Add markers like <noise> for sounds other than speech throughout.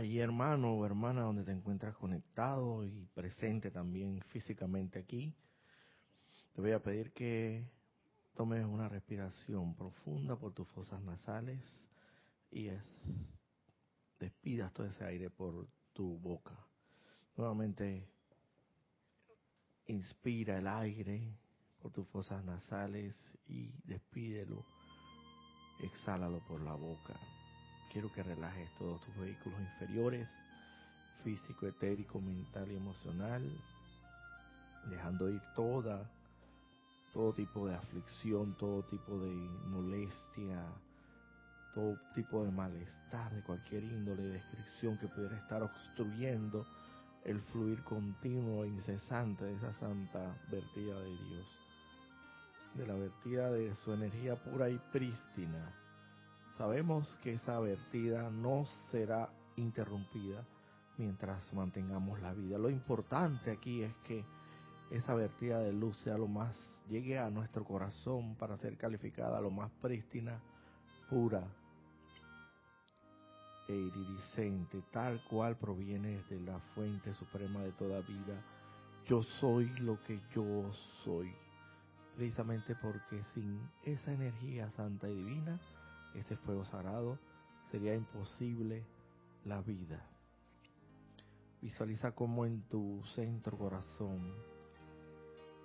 allí hermano o hermana donde te encuentras conectado y presente también físicamente aquí, te voy a pedir que tomes una respiración profunda por tus fosas nasales y es, despidas todo ese aire por tu boca. Nuevamente inspira el aire por tus fosas nasales y despídelo, exhálalo por la boca. Quiero que relajes todos tus vehículos inferiores, físico, etérico, mental y emocional, dejando ir toda, todo tipo de aflicción, todo tipo de molestia, todo tipo de malestar de cualquier índole, descripción que pudiera estar obstruyendo el fluir continuo e incesante de esa santa vertida de Dios, de la vertida de su energía pura y prístina Sabemos que esa vertida no será interrumpida mientras mantengamos la vida. Lo importante aquí es que esa vertida de luz sea lo más, llegue a nuestro corazón para ser calificada lo más prístina, pura e iridiscente, tal cual proviene de la fuente suprema de toda vida. Yo soy lo que yo soy. Precisamente porque sin esa energía santa y divina, este fuego sagrado, sería imposible la vida. Visualiza como en tu centro corazón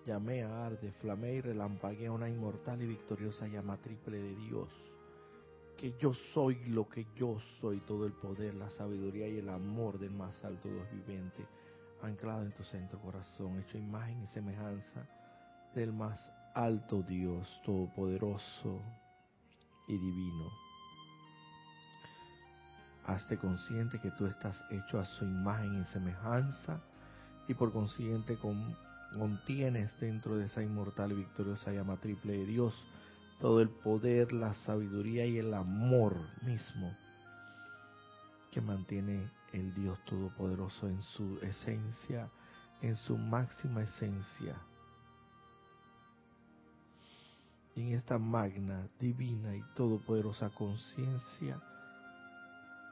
llamea, arde, flamea y relampaguea una inmortal y victoriosa llama triple de Dios. Que yo soy lo que yo soy, todo el poder, la sabiduría y el amor del más alto Dios viviente, anclado en tu centro corazón, hecho imagen y semejanza del más alto Dios todopoderoso, y divino. Hazte consciente que tú estás hecho a su imagen y semejanza y por consiguiente contienes dentro de esa inmortal y victoriosa llama triple de Dios todo el poder, la sabiduría y el amor mismo que mantiene el Dios Todopoderoso en su esencia, en su máxima esencia en esta magna, divina y todopoderosa conciencia,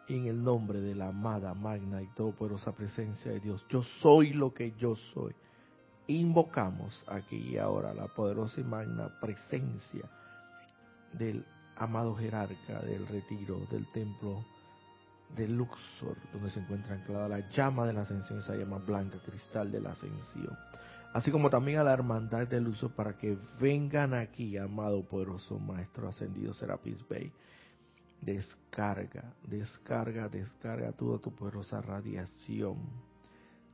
en el nombre de la amada, magna y todopoderosa presencia de Dios, yo soy lo que yo soy. Invocamos aquí y ahora la poderosa y magna presencia del amado jerarca del retiro del templo de Luxor, donde se encuentra anclada la llama de la ascensión, esa llama blanca, cristal de la ascensión así como también a la hermandad del uso para que vengan aquí, amado poderoso Maestro ascendido Serapis Bay. Descarga, descarga, descarga toda tu poderosa radiación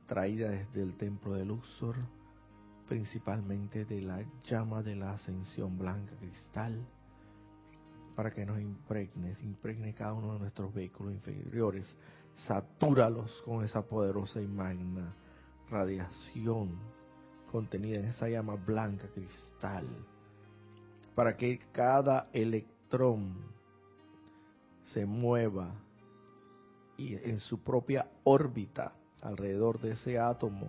traída desde el templo de Luxor, principalmente de la llama de la ascensión blanca cristal, para que nos impregne, impregne cada uno de nuestros vehículos inferiores, satúralos con esa poderosa y magna radiación contenida en esa llama blanca cristal, para que cada electrón se mueva y en su propia órbita alrededor de ese átomo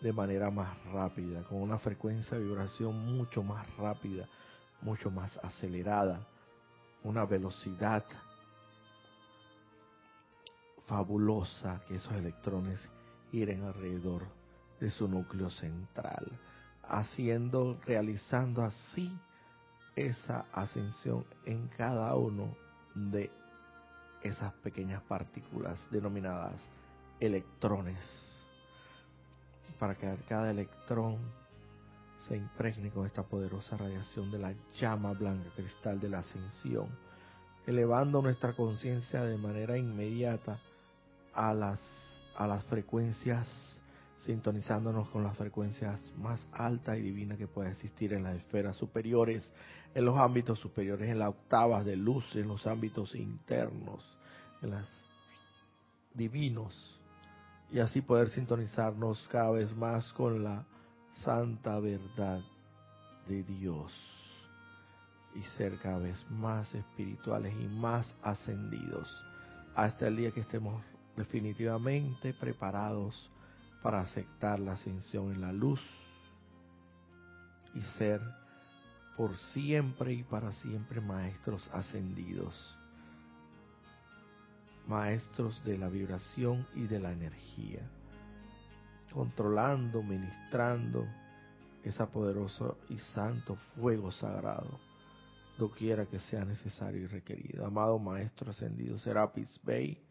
de manera más rápida, con una frecuencia de vibración mucho más rápida, mucho más acelerada, una velocidad fabulosa que esos electrones giren alrededor de su núcleo central, haciendo, realizando así esa ascensión en cada uno de esas pequeñas partículas denominadas electrones, para que cada electrón se impregne con esta poderosa radiación de la llama blanca cristal de la ascensión, elevando nuestra conciencia de manera inmediata a las, a las frecuencias sintonizándonos con las frecuencias más altas y divinas que puede existir en las esferas superiores, en los ámbitos superiores, en las octavas de luz, en los ámbitos internos, en los divinos, y así poder sintonizarnos cada vez más con la santa verdad de Dios y ser cada vez más espirituales y más ascendidos. Hasta el día que estemos definitivamente preparados para aceptar la ascensión en la luz y ser por siempre y para siempre maestros ascendidos. maestros de la vibración y de la energía, controlando, ministrando esa poderoso y santo fuego sagrado, doquiera que sea necesario y requerido. Amado Maestro Ascendido Serapis Bey,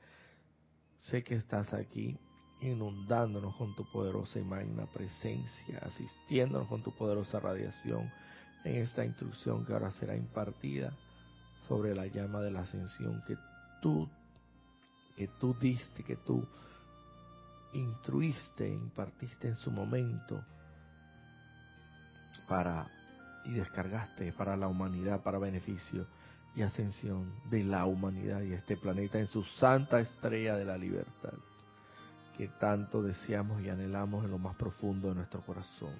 sé que estás aquí inundándonos con tu poderosa y magna presencia, asistiéndonos con tu poderosa radiación en esta instrucción que ahora será impartida sobre la llama de la ascensión que tú que tú diste, que tú instruiste, impartiste en su momento para y descargaste para la humanidad, para beneficio y ascensión de la humanidad y este planeta en su santa estrella de la libertad, que tanto deseamos y anhelamos en lo más profundo de nuestro corazón.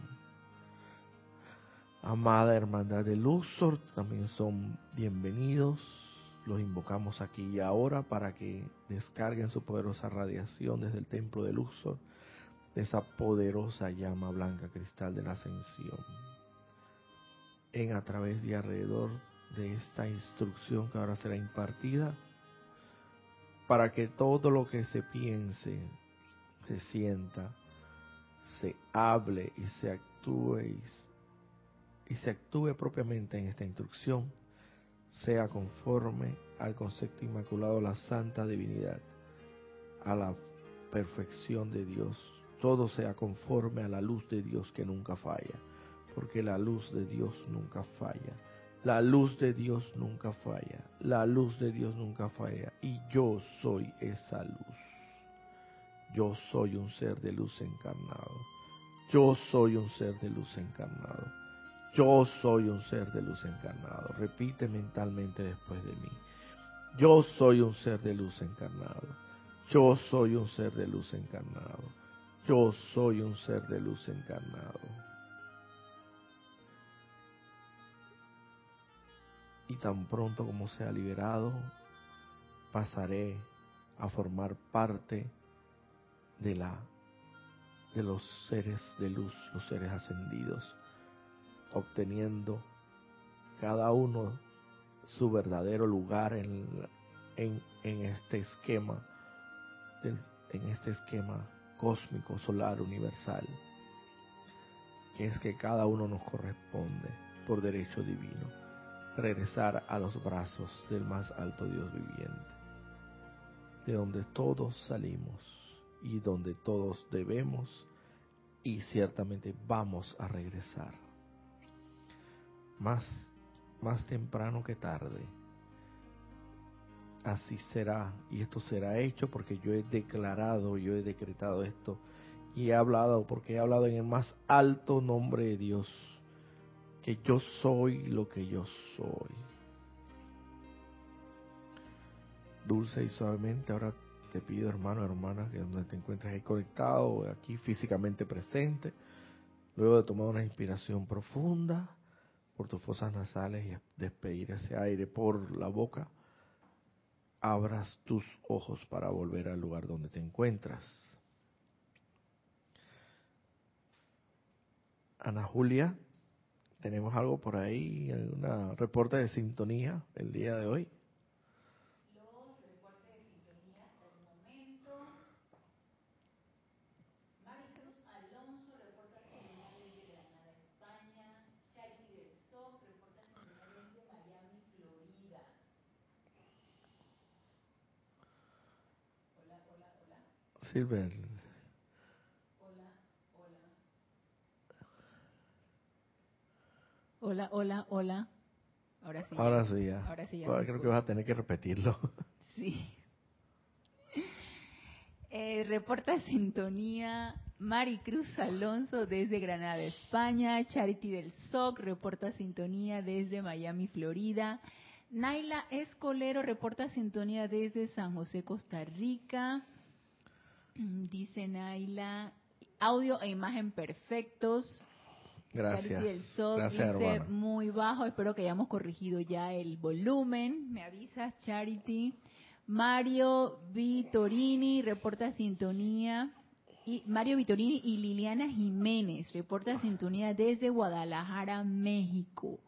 Amada hermandad de Luxor, también son bienvenidos. Los invocamos aquí y ahora para que descarguen su poderosa radiación desde el templo de Luxor, de esa poderosa llama blanca cristal de la ascensión en a través y alrededor de esta instrucción que ahora será impartida, para que todo lo que se piense, se sienta, se hable y se actúe y, se actúe propiamente en esta instrucción, sea conforme al concepto inmaculado, la santa divinidad, a la perfección de Dios, todo sea conforme a la luz de Dios que nunca falla porque la luz de Dios nunca falla. La luz de Dios nunca falla. La luz de Dios nunca falla. Y yo soy esa luz. Yo soy un ser de luz encarnado. Yo soy un ser de luz encarnado. Yo soy un ser de luz encarnado. Repite mentalmente después de mí. Yo soy un ser de luz encarnado. Yo soy un ser de luz encarnado. Yo soy un ser de luz encarnado. y tan pronto como sea liberado, pasaré a formar parte de la de los seres de luz, los seres ascendidos, obteniendo cada uno su verdadero lugar en, en este esquema, en este esquema cósmico, solar, universal, que es que cada uno nos corresponde por derecho divino regresar a los brazos del más alto Dios viviente, de donde todos salimos y donde todos debemos y ciertamente vamos a regresar. Más, más temprano que tarde. Así será y esto será hecho porque yo he declarado, yo he decretado esto y he hablado porque he hablado en el más alto nombre de Dios que yo soy lo que yo soy. Dulce y suavemente, ahora te pido hermano, hermana, que donde te encuentres ahí conectado, aquí físicamente presente, luego de tomar una inspiración profunda por tus fosas nasales y despedir ese aire por la boca, abras tus ojos para volver al lugar donde te encuentras. Ana Julia, ¿Tenemos algo por ahí, un reporte de sintonía el día de hoy? Los reportes de sintonía hasta el momento. Maricruz Alonso reporta sintonía desde Granada, España. Charity del SOC reporta sintonía desde Miami, Florida. Hola, hola, hola. Silver. Hola, hola, hola. Ahora sí. Ahora sí, ya. Ahora sí, ya. creo que vas a tener que repetirlo. <laughs> Sí. Eh, reporta sintonía Maricruz Alonso desde Granada, España. Charity del SOC reporta sintonía desde Miami, Florida. Naila Escolero reporta sintonía desde San José, Costa Rica. <clears throat> Dice Naila, audio e imagen perfectos. Gracias. el Gracias, dice muy bajo. Espero que hayamos corregido ya el volumen. Me avisas, Charity. Mario Vitorini reporta sintonía. Y Mario Vitorini y Liliana Jiménez reporta sintonía desde Guadalajara, México.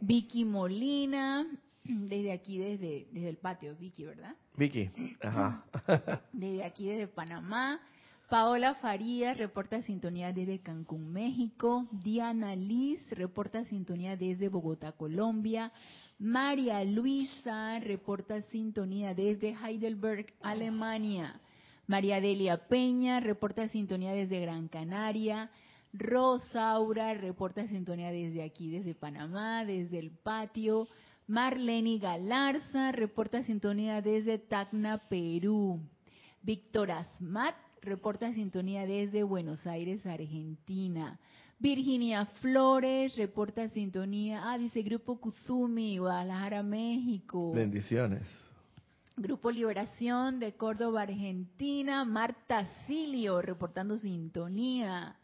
Vicky Molina desde aquí, desde, desde el patio, Vicky, ¿verdad? Vicky, ajá. <laughs> Desde aquí, desde Panamá. Paola Farías reporta sintonía desde Cancún, México. Diana Liz reporta sintonía desde Bogotá, Colombia. María Luisa reporta sintonía desde Heidelberg, Alemania. María Delia Peña reporta sintonía desde Gran Canaria. Rosaura reporta sintonía desde aquí, desde Panamá, desde el patio. Marlene Galarza reporta sintonía desde Tacna, Perú. Víctor Asmat reporta sintonía desde Buenos Aires, Argentina. Virginia Flores reporta sintonía, ah, dice Grupo Kuzumi, Guadalajara, México. Bendiciones. Grupo Liberación de Córdoba, Argentina. Marta Silio reportando sintonía.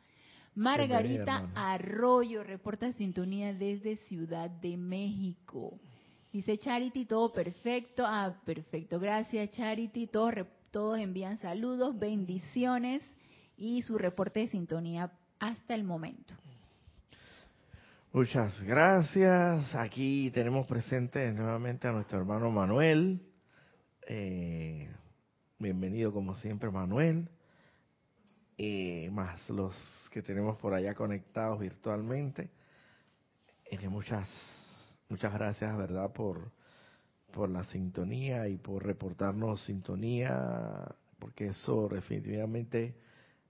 Margarita Arroyo reporta sintonía desde Ciudad de México. Dice Charity, todo perfecto. Ah, perfecto. Gracias, Charity. Todos, todos envían saludos, bendiciones y su reporte de sintonía hasta el momento. Muchas gracias. Aquí tenemos presente nuevamente a nuestro hermano Manuel. Eh, bienvenido como siempre, Manuel. Eh, más los que tenemos por allá conectados virtualmente. Eh, muchas Muchas gracias, ¿verdad?, por, por la sintonía y por reportarnos sintonía, porque eso definitivamente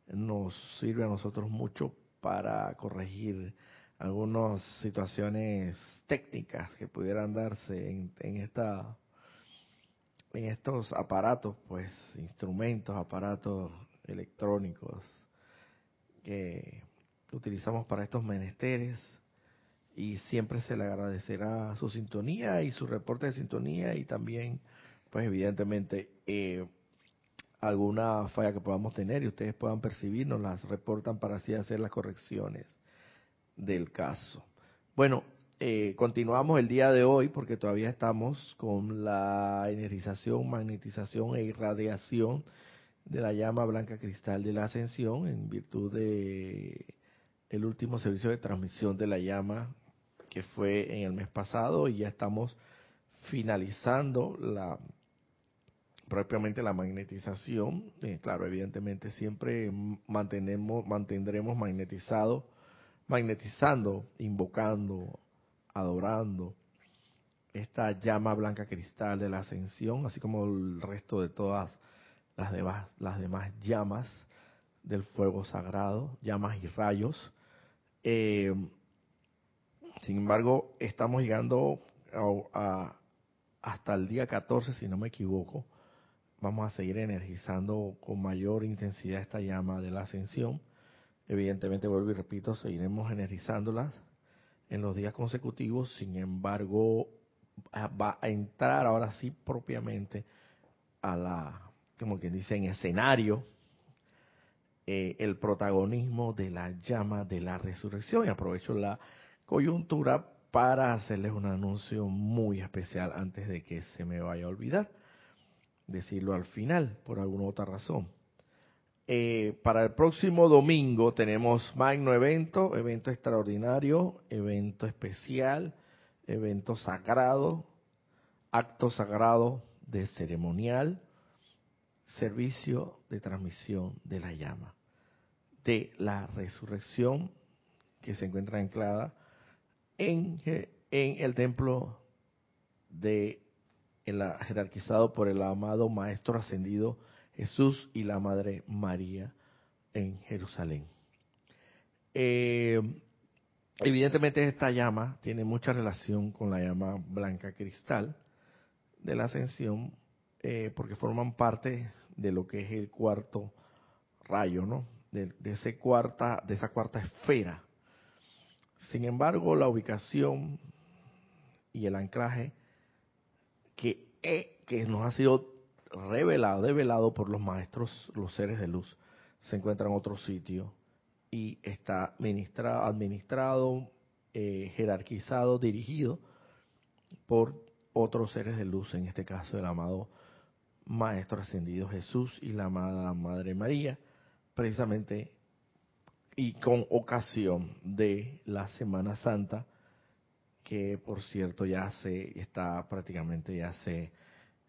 nos sirve a nosotros mucho para corregir algunas situaciones técnicas que pudieran darse en, en esta en estos aparatos, pues instrumentos, aparatos electrónicos que utilizamos para estos menesteres y siempre se le agradecerá su sintonía y su reporte de sintonía y también, pues evidentemente, eh, alguna falla que podamos tener y ustedes puedan percibirnos, las reportan para así hacer las correcciones del caso. Bueno, eh, continuamos el día de hoy porque todavía estamos con la energización, magnetización e irradiación de la llama blanca cristal de la ascensión en virtud de el último servicio de transmisión de la llama que fue en el mes pasado y ya estamos finalizando la propiamente la magnetización. Eh, claro, evidentemente siempre mantenemos, mantendremos magnetizado, magnetizando, invocando, adorando esta llama blanca cristal de la ascensión, así como el resto de todas las demás, las demás llamas del fuego sagrado, llamas y rayos. Eh, sin embargo, estamos llegando a, hasta el día 14, si no me equivoco. Vamos a seguir energizando con mayor intensidad esta llama de la ascensión. Evidentemente, vuelvo y repito, seguiremos energizándolas en los días consecutivos. Sin embargo, va a entrar ahora sí propiamente a la, como quien dice, en escenario eh, el protagonismo de la llama de la resurrección. Y aprovecho la coyuntura para hacerles un anuncio muy especial antes de que se me vaya a olvidar. Decirlo al final, por alguna otra razón. Eh, para el próximo domingo tenemos magno evento, evento extraordinario, evento especial, evento sagrado, acto sagrado de ceremonial, servicio de transmisión de la llama, de la resurrección que se encuentra anclada en, el templo de el jerarquizado por el amado Maestro Ascendido Jesús y la Madre María en Jerusalén. Eh, evidentemente esta llama tiene mucha relación con la llama blanca cristal de la ascensión, eh, porque forman parte de lo que es el cuarto rayo, ¿no? De, ese cuarta, de esa cuarta esfera sin embargo, la ubicación y el anclaje que, que nos ha sido revelado, develado por los maestros, los seres de luz, se encuentra en otro sitio y está administrado, administrado eh, jerarquizado, dirigido por otros seres de luz, en este caso el amado Maestro Ascendido Jesús y la amada Madre María, precisamente y con ocasión de la Semana Santa que por cierto ya se está prácticamente ya se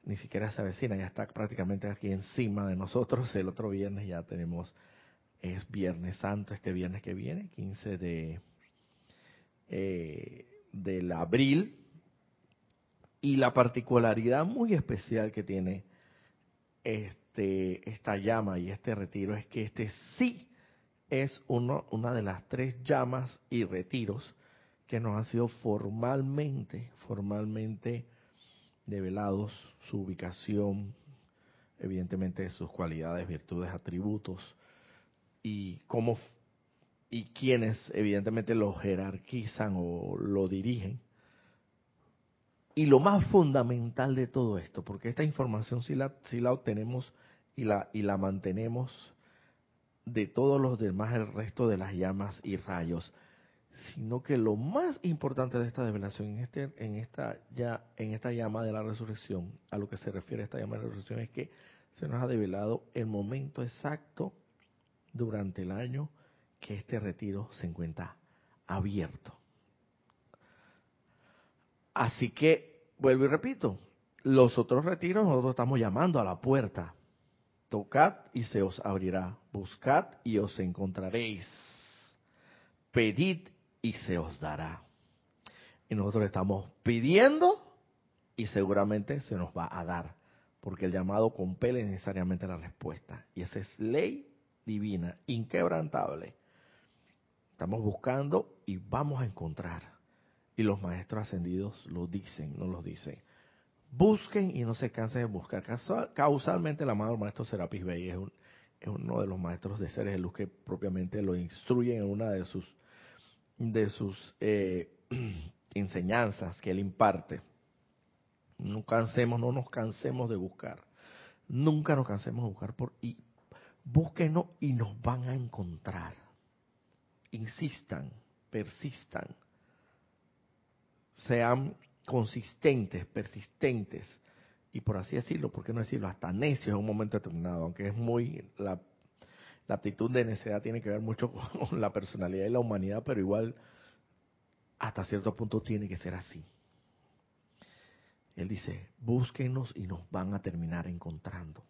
ni siquiera se avecina, ya está prácticamente aquí encima de nosotros. El otro viernes ya tenemos es Viernes Santo, este viernes que viene, 15 de eh, del abril. Y la particularidad muy especial que tiene este esta llama y este retiro es que este sí es uno, una de las tres llamas y retiros que nos han sido formalmente, formalmente develados, su ubicación, evidentemente sus cualidades, virtudes, atributos y cómo y quienes evidentemente lo jerarquizan o lo dirigen. Y lo más fundamental de todo esto, porque esta información si la, si la obtenemos y la, y la mantenemos de todos los demás, el resto de las llamas y rayos, sino que lo más importante de esta revelación en este en esta ya en esta llama de la resurrección a lo que se refiere esta llama de la resurrección es que se nos ha develado el momento exacto durante el año que este retiro se encuentra abierto. Así que vuelvo y repito los otros retiros nosotros estamos llamando a la puerta tocad y se os abrirá buscad y os encontraréis pedid y se os dará. Y nosotros estamos pidiendo y seguramente se nos va a dar, porque el llamado compele necesariamente la respuesta. Y esa es ley divina, inquebrantable. Estamos buscando y vamos a encontrar. Y los maestros ascendidos lo dicen, no lo dicen. Busquen y no se cansen de buscar. Causalmente el amado maestro Serapis Bey es, uno de los maestros de seres de luz que propiamente lo instruyen en una de sus de sus eh, <clears throat> enseñanzas que él imparte. No cansemos, no nos cansemos de buscar. Nunca nos cansemos de buscar por y búsquenos y nos van a encontrar. Insistan, persistan. Sean consistentes, persistentes y por así decirlo, ¿por qué no decirlo? Hasta necios en un momento determinado, aunque es muy la la de necedad tiene que ver mucho <laughs> con la personalidad y la humanidad, pero igual hasta cierto punto tiene que ser así. Él dice, búsquenos y nos van a terminar encontrando.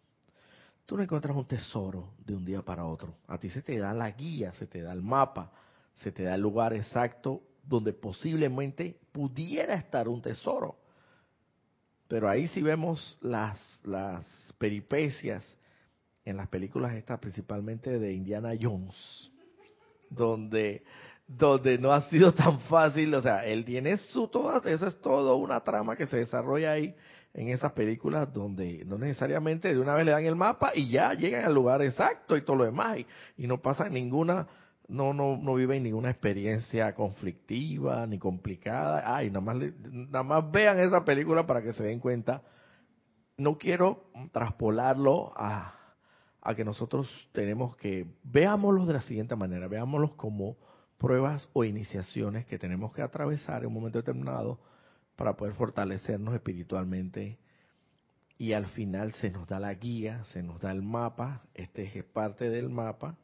Tú no encuentras un tesoro de un día para otro. A ti se te da la guía, se te da el mapa, se te da el lugar exacto donde posiblemente pudiera estar un tesoro. Pero ahí sí vemos las, las peripecias en las películas estas, principalmente de Indiana Jones, donde donde no ha sido tan fácil, o sea, él tiene su todo, eso es todo una trama que se desarrolla ahí en esas películas donde no necesariamente de una vez le dan el mapa y ya llegan al lugar exacto y todo lo demás y, no pasa ninguna no no no viven ninguna experiencia conflictiva ni complicada. Ay, nada más nada más vean esa película para que se den cuenta. No quiero traspolarlo a a que nosotros tenemos que, veámoslos de la siguiente manera, veámoslos como pruebas o iniciaciones que tenemos que atravesar en un momento determinado para poder fortalecernos espiritualmente y al final se nos da la guía, se nos da el mapa, este es parte del mapa,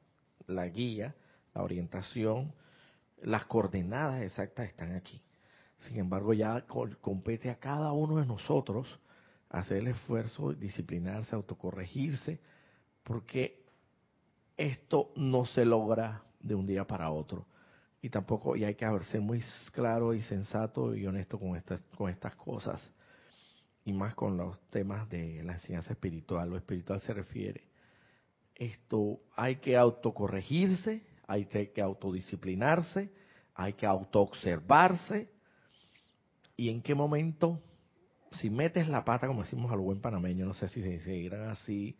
la guía, la orientación, las coordenadas exactas están aquí. Sin embargo, ya compete a cada uno de nosotros hacer el esfuerzo, disciplinarse, autocorregirse, porque esto no se logra de un día para otro. Y tampoco, y hay que ser muy claro y sensato y honesto con estas, con estas cosas. Y más con los temas de la enseñanza espiritual. Lo espiritual se refiere. Esto hay que autocorregirse, hay que autodisciplinarse, hay que autoobservarse. ¿Y en qué momento? Si metes la pata, como decimos a buen panameño, no sé si se seguirán así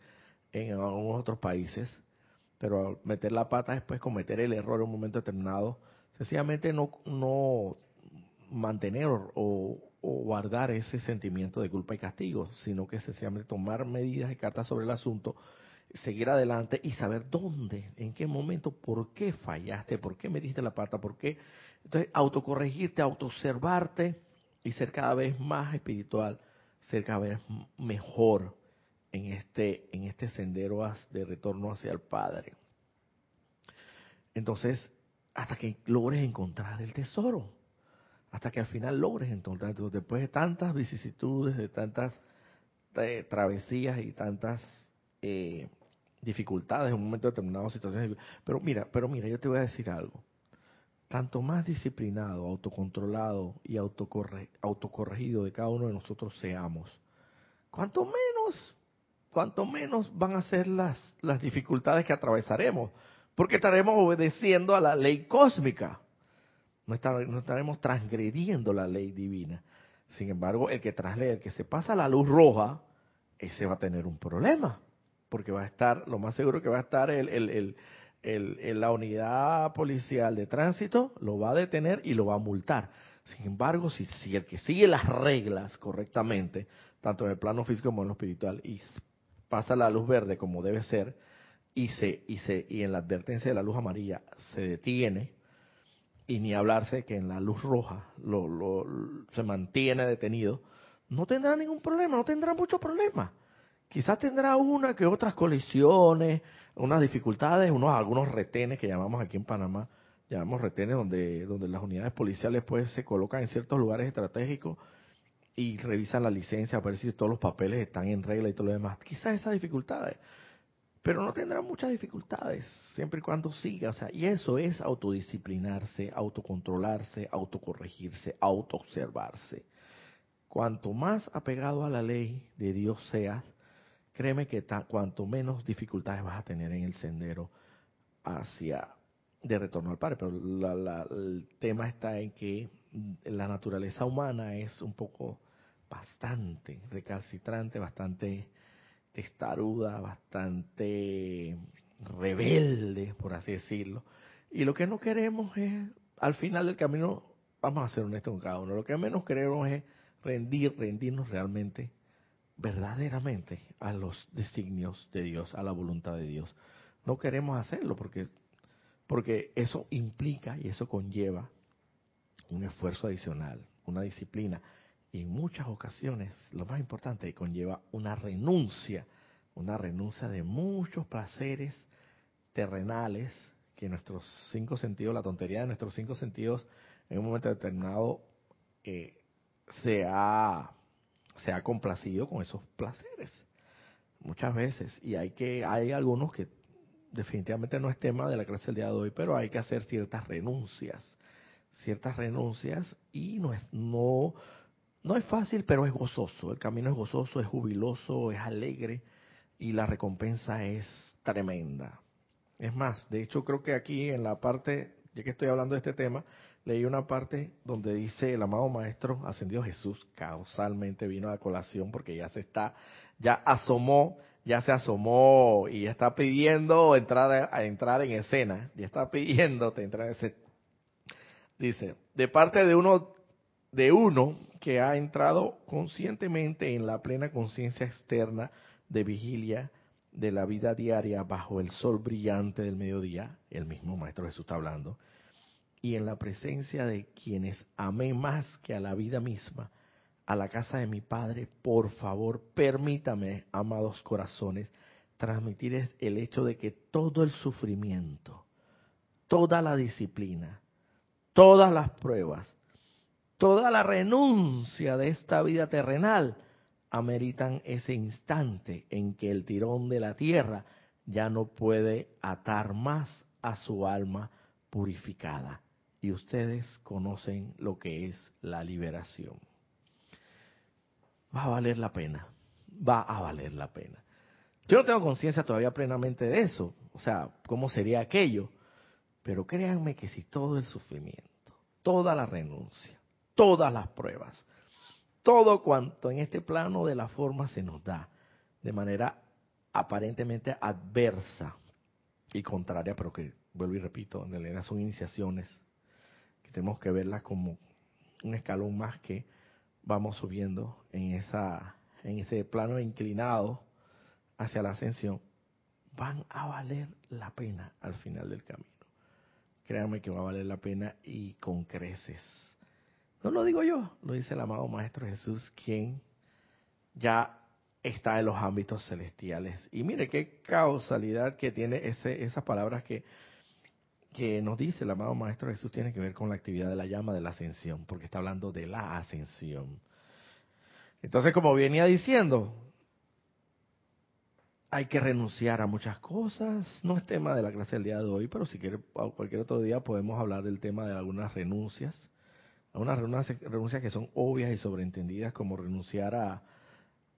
en algunos otros países, pero meter la pata después cometer el error en un momento determinado, sencillamente no, no mantener o, guardar ese sentimiento de culpa y castigo, sino que sencillamente tomar medidas y cartas sobre el asunto, seguir adelante y saber dónde, en qué momento, por qué fallaste, por qué metiste la pata, por qué. Entonces, autocorregirte, autoobservarte y ser cada vez más espiritual, ser cada vez mejor en este, en este sendero de retorno hacia el Padre. Entonces, hasta que logres encontrar el tesoro. hasta que al final logres encontrar. Después de tantas vicisitudes, de tantas eh, travesías y tantas eh, dificultades en un momento determinado, situaciones. Pero mira, pero mira, yo te voy a decir algo. Tanto más disciplinado, autocontrolado y autocorregido de cada uno de nosotros seamos, cuanto menos, cuanto menos van a ser las, las dificultades que atravesaremos, porque estaremos obedeciendo a la ley cósmica, no, no estaremos transgrediendo la ley divina. Sin embargo, el que traslee, el que se pasa la luz roja, ese va a tener un problema porque va a estar, lo más seguro que va a estar el, la unidad policial de tránsito, lo va a detener y lo va a multar. Sin embargo, si, si el que sigue las reglas correctamente, tanto en el plano físico como en lo espiritual, y pasa la luz verde como debe ser, y, se, y, se, y en la advertencia de la luz amarilla se detiene, y ni hablarse que en la luz roja lo, lo, se mantiene detenido, no tendrá ningún problema, no tendrá mucho problema. Quizás tendrá una que otras colisiones, unas dificultades, unos algunos retenes que llamamos aquí en Panamá, llamamos retenes donde donde las unidades policiales pues se colocan en ciertos lugares estratégicos y revisan la licencia para ver si todos los papeles están en regla y todo lo demás. Quizás esas dificultades, pero no tendrá muchas dificultades siempre y cuando siga, o sea, y eso es autodisciplinarse, autocontrolarse, autocorregirse, autoobservarse. Cuanto más apegado a la ley de Dios seas, créeme que cuanto menos dificultades vas a tener en el sendero hacia de retorno al Padre. Pero el tema está en que la naturaleza humana es un poco bastante recalcitrante, bastante testaruda, bastante rebelde, por así decirlo. Y lo que no queremos es, al final del camino, vamos a ser honestos con cada uno, lo que menos queremos es rendir, rendirnos realmente verdaderamente a los designios de Dios, a la voluntad de Dios. No queremos hacerlo porque, porque eso implica y eso conlleva un esfuerzo adicional, una disciplina. Y en muchas ocasiones, lo más importante, conlleva una renuncia, una renuncia de muchos placeres terrenales que nuestros cinco sentidos, la tontería de nuestros cinco sentidos, en un momento determinado eh, se ha se ha complacido con esos placeres muchas veces. Y hay que hay algunos que definitivamente no es tema de la clase del día de hoy pero hay que hacer ciertas renuncias ciertas renuncias y no es no no es fácil pero es gozoso. El camino es gozoso es jubiloso es alegre y la recompensa es tremenda. Es más de hecho creo que aquí en la parte ya que estoy hablando de este tema leí una parte donde dice el amado maestro ascendido Jesús causalmente vino a colación porque ya se está, ya asomó, ya se asomó y está pidiendo entrar a, entrar en escena, y está pidiéndote entrar en escena. Dice, de parte de uno, de uno que ha entrado conscientemente en la plena conciencia externa de vigilia de la vida diaria bajo el sol brillante del mediodía, el mismo Maestro Jesús está hablando, y en la presencia de quienes amé más que a la vida misma, a la casa de mi Padre, por favor, permítame, amados corazones, transmitir el hecho de que todo el sufrimiento, toda la disciplina, todas las pruebas, toda la renuncia de esta vida terrenal ameritan ese instante en que el tirón de la tierra ya no puede atar más a su alma purificada y ustedes conocen lo que es la liberación. Va a valer la pena, va a valer la pena. Yo no tengo conciencia todavía plenamente de eso, o sea, cómo sería aquello, pero créanme que si todo el sufrimiento, toda la renuncia, todas las pruebas, todo cuanto en este plano de la forma se nos da de manera aparentemente adversa y contraria, pero que vuelvo y repito, en realidad son iniciaciones tenemos que verla como un escalón más que vamos subiendo en esa en ese plano inclinado hacia la ascensión van a valer la pena al final del camino. Créanme que va a valer la pena y con creces. No lo digo yo, lo dice el amado Maestro Jesús, quien ya está en los ámbitos celestiales. Y mire qué causalidad que tiene ese, esas palabras que que nos dice el amado Maestro Jesús tiene que ver con la actividad de la llama de la ascensión, porque está hablando de la ascensión. Entonces, como venía diciendo, hay que renunciar a muchas cosas. No es tema de la clase del día de hoy, pero si quiere, cualquier otro día podemos hablar del tema de algunas renuncias. Algunas renuncias, que son obvias y sobreentendidas, como renunciar a,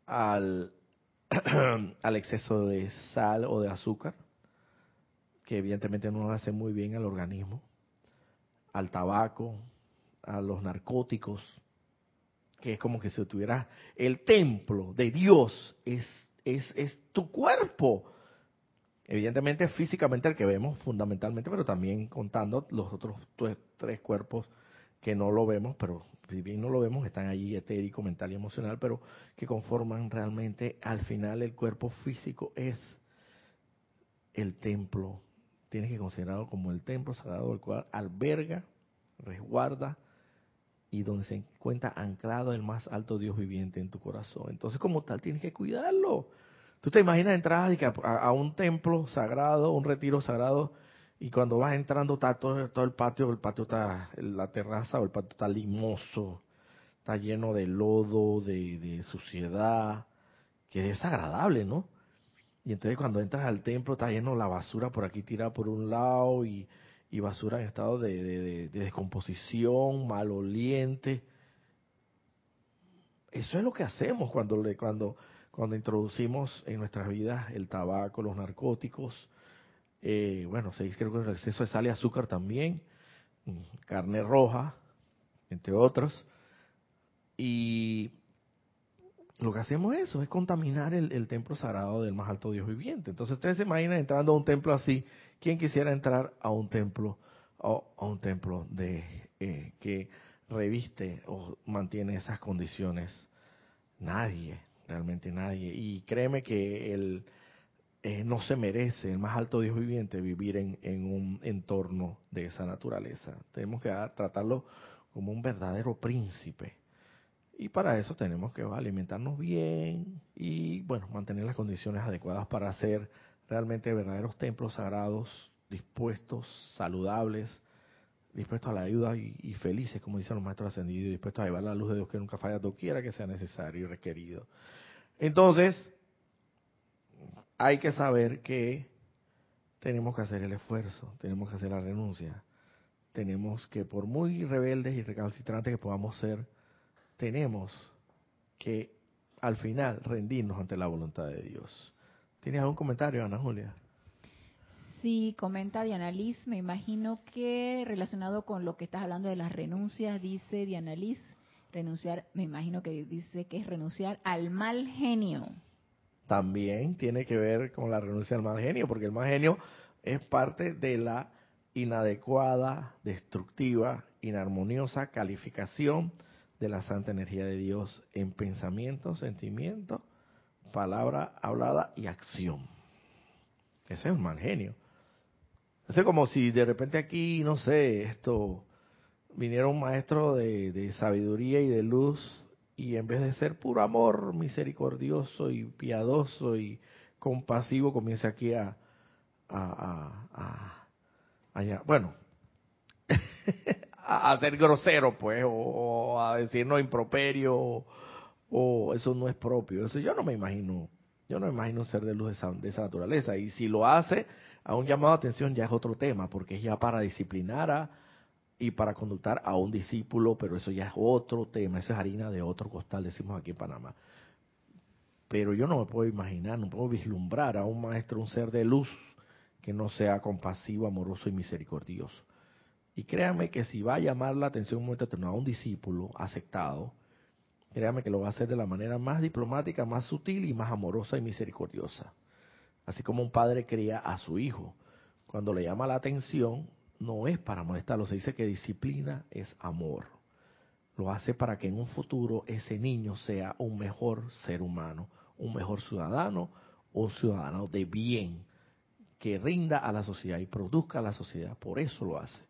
al, <clears throat> al exceso de sal o de azúcar, que evidentemente no hace muy bien al organismo, al tabaco, a los narcóticos, que es como que si tuviera el templo de Dios es es, es tu cuerpo. Evidentemente físicamente el que vemos fundamentalmente, pero también contando los otros tres cuerpos que no lo vemos, pero si bien no lo vemos, están allí etérico, mental y emocional, pero que conforman realmente al final el cuerpo físico es el templo. Tienes que considerarlo como el templo sagrado, el cual alberga, resguarda y donde se encuentra anclado el más alto Dios viviente en tu corazón. Entonces, como tal, tienes que cuidarlo. Tú te imaginas entrar a, un templo sagrado, un retiro sagrado, y cuando vas entrando está todo, el patio, el patio está, la terraza o el patio está limoso, está lleno de lodo, de suciedad, que es desagradable, ¿no? Y entonces cuando entras al templo está lleno la basura por aquí tirada por un lado y y basura en estado de, descomposición, maloliente. Eso es lo que hacemos cuando, le, cuando, cuando introducimos en nuestras vidas el tabaco, los narcóticos. Eh, bueno, se dice creo que el exceso de sal azúcar también, mm, carne roja, entre otros. Y lo que hacemos es eso, es contaminar el, templo sagrado del más alto Dios viviente. Entonces ustedes se imaginan entrando a un templo así ¿Quién quisiera entrar a un templo o a un templo de eh, que reviste o mantiene esas condiciones? Nadie, realmente nadie. Y créeme que el, eh, no se merece el más alto Dios viviente vivir en un entorno de esa naturaleza. Tenemos que tratarlo como un verdadero príncipe. Y para eso tenemos que alimentarnos bien y, bueno, mantener las condiciones adecuadas para hacer realmente verdaderos templos sagrados, dispuestos, saludables, dispuestos a la ayuda y, felices, como dicen los maestros ascendidos, dispuestos a llevar la luz de Dios que nunca falla, quiera que sea necesario y requerido. Entonces, hay que saber que tenemos que hacer el esfuerzo, tenemos que hacer la renuncia, tenemos que, por muy rebeldes y recalcitrantes que podamos ser, tenemos que al final rendirnos ante la voluntad de Dios. ¿Tienes algún comentario, Ana Julia? Sí, comenta Diana Liz, me imagino que relacionado con lo que estás hablando de las renuncias, dice Diana Liz, renunciar, me imagino que dice que es renunciar al mal genio. También tiene que ver con la renuncia al mal genio, porque el mal genio es parte de la inadecuada, destructiva, inarmoniosa calificación de la santa energía de Dios en pensamiento, sentimiento palabra hablada y acción. Ese es un mal genio. Es como si de repente aquí, no sé, esto, viniera un maestro de, sabiduría y de luz y en vez de ser puro amor misericordioso y piadoso y compasivo, comienza aquí a, a, a, bueno, a, ser grosero, pues, o, a decirnos improperio, o eso no es propio. Eso yo no me imagino, yo no me imagino ser de luz de esa, naturaleza. Y si lo hace a un llamado de atención ya es otro tema, porque es ya para disciplinar a, y para conductar a un discípulo, pero eso ya es otro tema, eso es harina de otro costal, decimos aquí en Panamá. Pero yo no me puedo imaginar, no puedo vislumbrar a un maestro, un ser de luz, que no sea compasivo, amoroso y misericordioso. Y créanme que si va a llamar la atención determinado a un discípulo aceptado, créame que lo va a hacer de la manera más diplomática, más sutil y más amorosa y misericordiosa. Así como un padre cría a su hijo. Cuando le llama la atención, no es para molestarlo, se dice que disciplina es amor. Lo hace para que en un futuro ese niño sea un mejor ser humano, un mejor ciudadano, un ciudadano de bien, que rinda a la sociedad y produzca a la sociedad. Por eso lo hace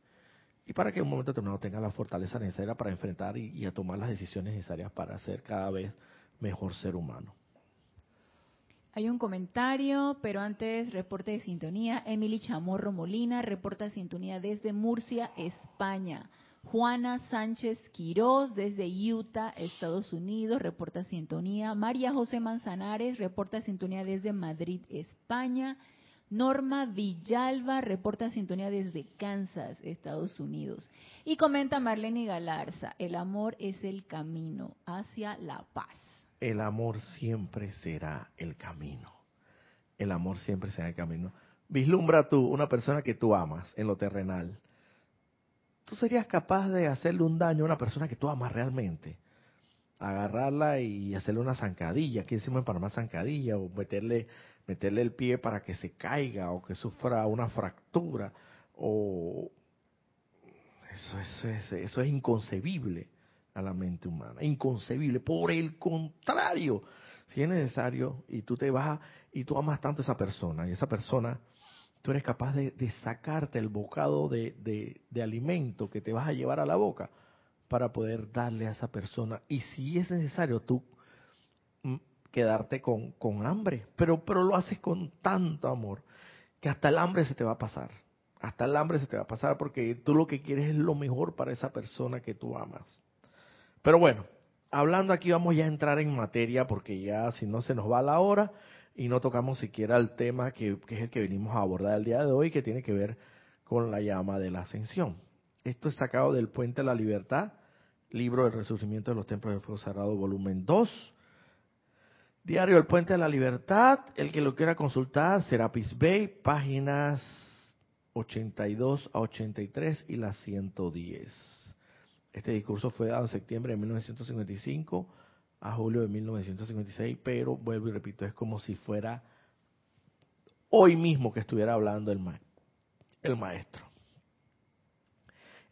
y para que un momento determinado tenga la fortaleza necesaria para enfrentar y, a tomar las decisiones necesarias para ser cada vez mejor ser humano. Hay un comentario, pero antes reporte de sintonía. Emily Chamorro Molina reporta sintonía desde Murcia, España. Juana Sánchez Quirós desde Utah, Estados Unidos, reporta sintonía. María José Manzanares reporta sintonía desde Madrid, España. Norma Villalba reporta sintonía desde Kansas, Estados Unidos. Y comenta Marlene Galarza, el amor es el camino hacia la paz. El amor siempre será el camino. El amor siempre será el camino. Vislumbra tú una persona que tú amas en lo terrenal. ¿Tú serías capaz de hacerle un daño a una persona que tú amas realmente? Agarrarla y hacerle una zancadilla, aquí decimos en Panamá zancadilla, o meterle meterle el pie para que se caiga o que sufra una fractura o eso, eso, es, eso es inconcebible a la mente humana, inconcebible. Por el contrario, si es necesario y tú te vas y tú amas tanto a esa persona y esa persona, tú eres capaz de, sacarte el bocado de, de alimento que te vas a llevar a la boca para poder darle a esa persona. Y si es necesario, tú quedarte con, con hambre, pero, pero lo haces con tanto amor que hasta el hambre se te va a pasar. Hasta el hambre se te va a pasar porque tú lo que quieres es lo mejor para esa persona que tú amas. Pero bueno, hablando aquí vamos ya a entrar en materia porque ya si no se nos va la hora y no tocamos siquiera el tema que, es el que venimos a abordar el día de hoy que tiene que ver con la llama de la ascensión. Esto es sacado del Puente de la Libertad, libro del Resurgimiento de los Templos del Fuego Sagrado, volumen 2, Diario El Puente de la Libertad, el que lo quiera consultar, Serapis Bay, páginas 82 a 83 y las 110. Este discurso fue dado en septiembre de 1955 a julio de 1956, pero vuelvo y repito, es como si fuera hoy mismo que estuviera hablando el, maestro.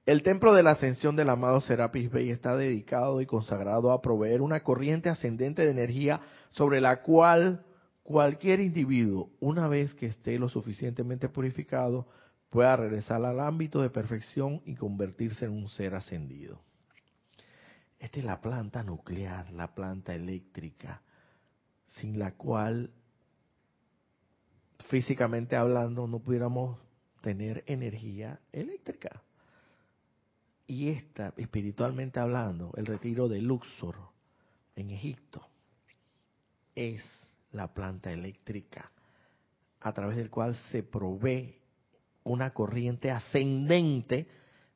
El templo de la ascensión del amado Serapis Bey está dedicado y consagrado a proveer una corriente ascendente de energía sobre la cual cualquier individuo, una vez que esté lo suficientemente purificado, pueda regresar al ámbito de perfección y convertirse en un ser ascendido. Esta es la planta nuclear, la planta eléctrica, sin la cual, físicamente hablando, no pudiéramos tener energía eléctrica. Y esta, espiritualmente hablando, el retiro de Luxor en Egipto, es la planta eléctrica a través del cual se provee una corriente ascendente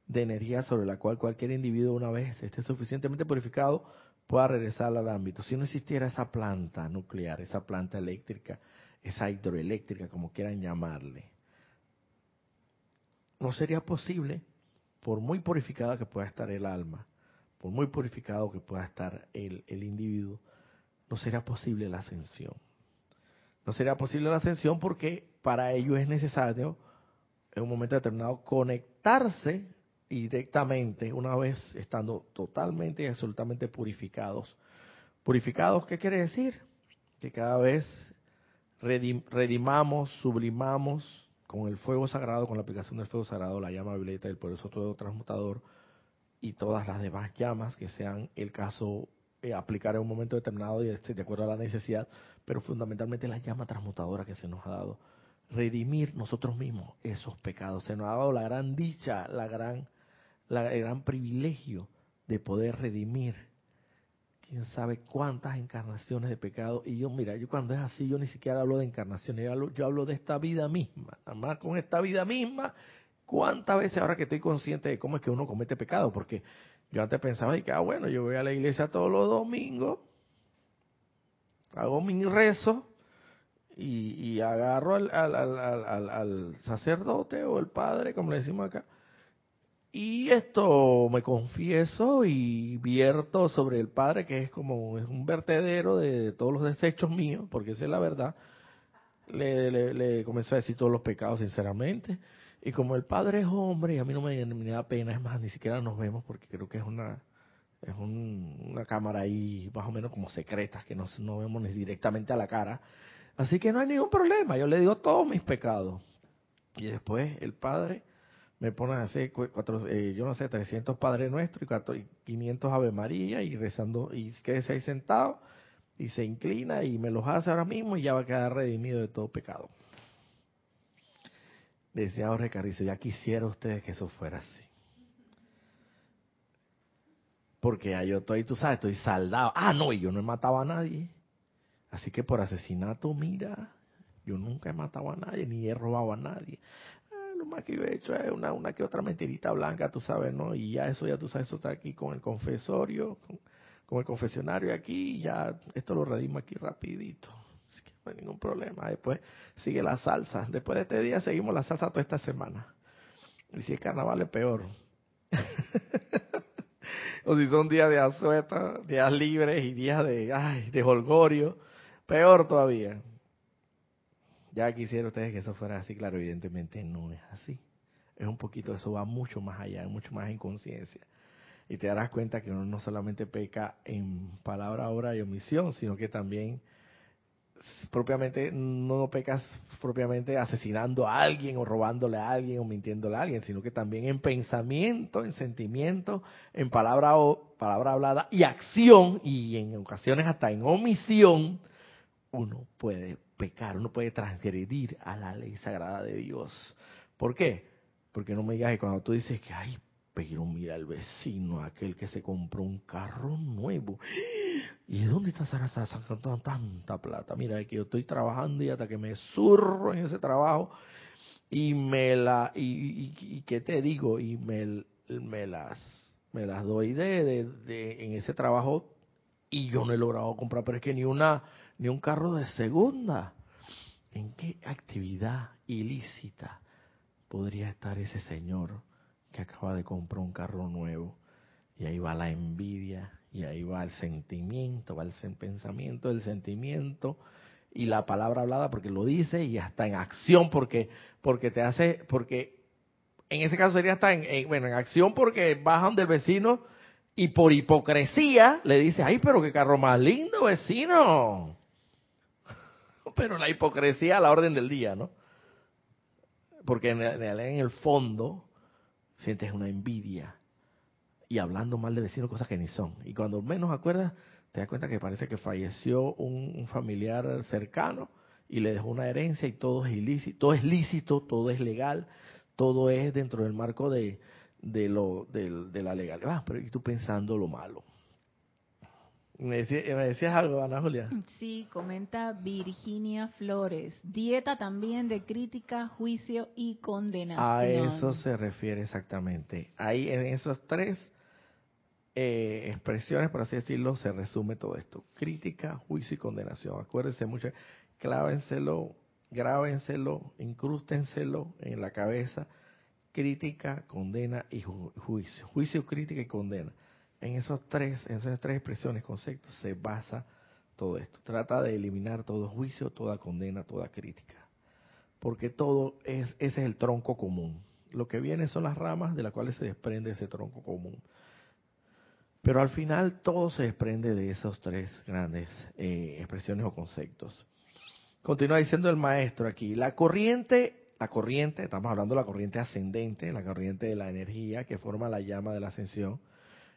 de energía sobre la cual cualquier individuo una vez esté suficientemente purificado pueda regresar al ámbito. Si no existiera esa planta nuclear, esa planta eléctrica, esa hidroeléctrica, como quieran llamarle, no sería posible, por muy purificada que pueda estar el alma, por muy purificado que pueda estar el, el individuo, no será posible la ascensión. No será posible la ascensión porque para ello es necesario, en un momento determinado, conectarse directamente, una vez estando totalmente y absolutamente purificados. ¿Purificados qué quiere decir? Que cada vez redimamos, sublimamos con el fuego sagrado, con la aplicación del fuego sagrado, la llama violeta, el poderoso todo transmutador y todas las demás llamas que sean el caso eh, aplicar en un momento determinado y este, de acuerdo a la necesidad, pero fundamentalmente la llama transmutadora que se nos ha dado. Redimir nosotros mismos esos pecados. Se nos ha dado la gran dicha, la gran, la, el gran privilegio de poder redimir quién sabe cuántas encarnaciones de pecado. Y yo, mira, yo cuando es así, yo ni siquiera hablo de encarnaciones, yo hablo, yo hablo de esta vida misma. Además, con esta vida misma, ¿cuántas veces ahora que estoy consciente de cómo es que uno comete pecado? Porque yo antes pensaba que, ah, bueno, yo voy a la iglesia todos los domingos, hago mi rezo y, agarro al, al, sacerdote o el padre, como le decimos acá, y esto me confieso y vierto sobre el padre, que es como es un vertedero de, todos los desechos míos, porque esa es la verdad. Le, le, le comencé a decir todos los pecados sinceramente y como el padre es hombre, y a mí no me, da pena, es más, ni siquiera nos vemos porque creo que es una es una cámara ahí más o menos como secreta, que no, no vemos ni directamente a la cara. Así que no hay ningún problema, yo le digo todos mis pecados. Y después el padre me pone a hacer, cuatro, eh, yo no sé, 300 Padre Nuestro y 500 Ave María y rezando, y quédese ahí sentado y se inclina y me los hace ahora mismo y ya va a quedar redimido de todo pecado. Decía Jorge Carrizo, ya quisiera ustedes que eso fuera así. Porque yo estoy, tú sabes, estoy saldado. Ah, no, y yo no he matado a nadie. Así que por asesinato, mira, yo nunca he matado a nadie, ni he robado a nadie. Ah, lo más que yo he hecho es una, una que otra mentirita blanca, tú sabes, ¿no? Y ya eso, ya tú sabes, eso está aquí con el confesorio, con, el confesionario aquí, y ya esto lo redimo aquí rapidito. No hay ningún problema. Después sigue la salsa. Después de este día seguimos la salsa toda esta semana. Y si es carnaval es peor. <laughs> o si son días de asueta, días libres y días de, ay, de holgorio Peor todavía. Ya quisiera ustedes que eso fuera así, claro, evidentemente no es así. Es un poquito, eso va mucho más allá, mucho más en conciencia. Y te darás cuenta que uno no solamente peca en palabra, obra y omisión, sino que también propiamente no pecas propiamente asesinando a alguien o robándole a alguien o mintiéndole a alguien, sino que también en pensamiento, en sentimiento, en palabra palabra hablada y acción y en ocasiones hasta en omisión uno puede pecar, uno puede transgredir a la ley sagrada de Dios. ¿Por qué? Porque no me digas que cuando tú dices que, ay, pero mira al vecino, aquel que se compró un carro nuevo. ¿Y de dónde está sacando tanta plata? Mira, que yo estoy trabajando y hasta que me zurro en ese trabajo y me la, y, y, ¿qué te digo? Y me, las, me las doy de, en ese trabajo y yo no he logrado comprar, pero es que ni una, ni un carro de segunda. ¿En qué actividad ilícita podría estar ese señor que acaba de comprar un carro nuevo? Y ahí va la envidia, y ahí va el sentimiento, va el pensamiento, el sentimiento y la palabra hablada porque lo dice y hasta en acción porque porque te hace porque en ese caso sería hasta en, bueno en acción porque bajan del vecino y por hipocresía le dice ay pero qué carro más lindo vecino <laughs> pero la hipocresía a la orden del día, ¿no? Porque en, en el fondo sientes una envidia y hablando mal de vecinos cosas que ni son. Y cuando menos acuerdas, te das cuenta que parece que falleció un, familiar cercano y le dejó una herencia y todo es ilícito, todo es lícito, todo es legal, todo es dentro del marco de, de lo de, la legalidad. Ah, pero y tú pensando lo malo. Me, decías algo, Ana Julia. Sí, comenta Virginia Flores. Dieta también de crítica, juicio y condenación. A eso se refiere exactamente. Ahí en esas tres eh, expresiones, por así decirlo, se resume todo esto. Crítica, juicio y condenación. Acuérdense mucho, clávenselo, grábenselo, incrústenselo en la cabeza. Crítica, condena y juicio. Juicio, crítica y condena en esos tres, en esas tres expresiones, conceptos, se basa todo esto. Trata de eliminar todo juicio, toda condena, toda crítica. Porque todo es, ese es el tronco común. Lo que viene son las ramas de las cuales se desprende ese tronco común. Pero al final todo se desprende de esos tres grandes eh, expresiones o conceptos. Continúa diciendo el maestro aquí, la corriente, la corriente, estamos hablando de la corriente ascendente, la corriente de la energía que forma la llama de la ascensión,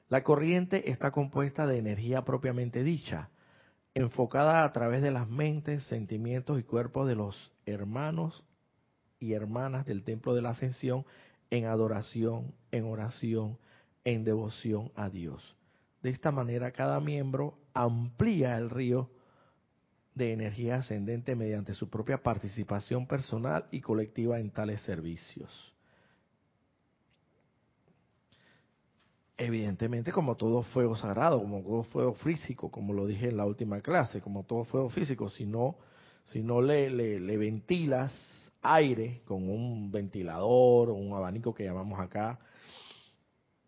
la corriente está compuesta de energía propiamente dicha, enfocada a través de las mentes, sentimientos y cuerpos de los hermanos y hermanas del templo de la ascensión en adoración, en oración, en devoción a Dios. De esta manera cada miembro amplía el río de energía ascendente mediante su propia participación personal y colectiva en tales servicios. Evidentemente como todo fuego sagrado, como todo fuego físico, como lo dije en la última clase, como todo fuego físico, si no, si no le, le, ventilas aire con un ventilador o un abanico que llamamos acá,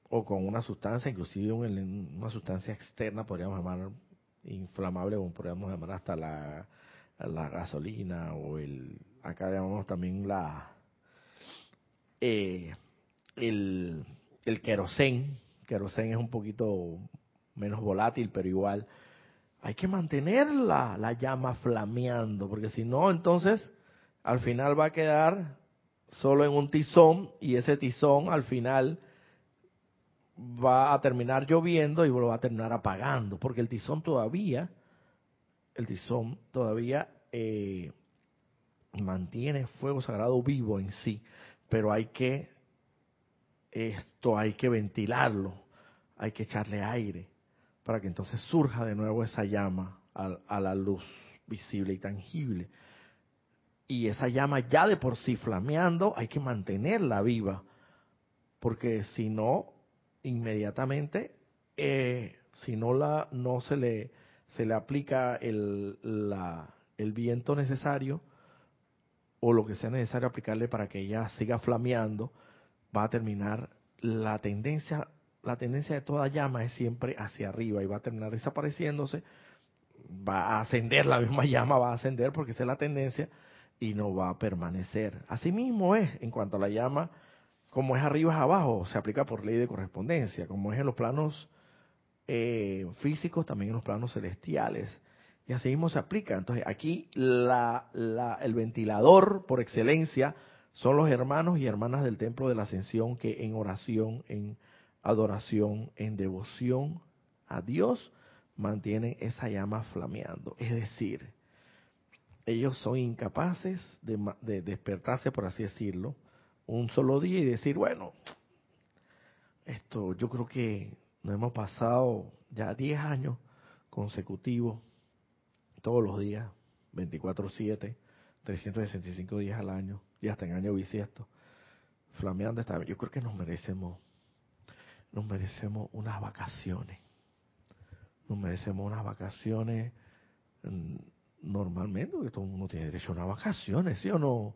o con una sustancia, inclusive una sustancia externa, podríamos llamar inflamable, o podríamos llamar hasta la, gasolina, o el, acá llamamos también la, eh, el, el querosén, querosén es un poquito menos volátil, pero igual hay que mantener la, la llama flameando, porque si no, entonces al final va a quedar solo en un tizón y ese tizón al final va a terminar lloviendo y lo va a terminar apagando, porque el tizón todavía el tizón todavía eh, mantiene fuego sagrado vivo en sí, pero hay que esto hay que ventilarlo, hay que echarle aire para que entonces surja de nuevo esa llama a, la luz visible y tangible. Y esa llama ya de por sí flameando, hay que mantenerla viva, porque si no, inmediatamente, eh, si no la, no se le, se le aplica el, la, el viento necesario o lo que sea necesario aplicarle para que ella siga flameando, va a terminar la tendencia, la tendencia de toda llama es siempre hacia arriba y va a terminar desapareciéndose, va a ascender la misma <laughs> llama, va a ascender porque esa es la tendencia y no va a permanecer. Asimismo es en cuanto a la llama, como es arriba es abajo, se aplica por ley de correspondencia, como es en los planos eh, físicos, también en los planos celestiales. Y así mismo se aplica. Entonces aquí la, la, el ventilador por excelencia son los hermanos y hermanas del Templo de la Ascensión que en oración, en adoración, en devoción a Dios mantienen esa llama flameando. Es decir, ellos son incapaces de, de, despertarse, por así decirlo, un solo día y decir, bueno, esto yo creo que nos hemos pasado ya 10 años consecutivos, todos los días, 24/7, 365 días al año, y hasta en año bisiesto, flameando esta Yo creo que nos merecemos, nos merecemos unas vacaciones. Nos merecemos unas vacaciones mm, normalmente, porque todo el mundo tiene derecho a unas vacaciones, ¿sí o no?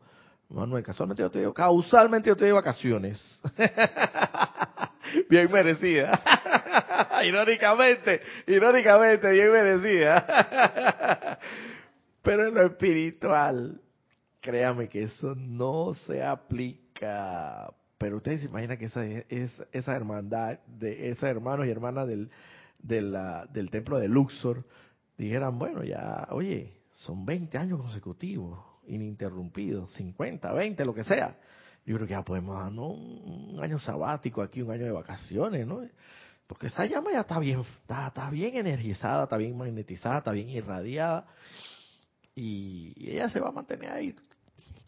Manuel, casualmente yo te digo, causalmente yo te doy vacaciones. <laughs> bien merecida. <laughs> irónicamente, irónicamente, bien merecida. <laughs> Pero en lo espiritual, créame que eso no se aplica. Pero ustedes se imaginan que esa, esa hermandad, de esos hermanos y hermanas del, del templo de Luxor, dijeran, bueno, ya, oye, son 20 años consecutivos, ininterrumpidos, 50, 20, lo que sea. Yo creo que ya podemos darnos un, año sabático aquí, un año de vacaciones, ¿no? Porque esa llama ya está bien, está, está bien energizada, está bien magnetizada, está bien irradiada. Y ella se va a mantener ahí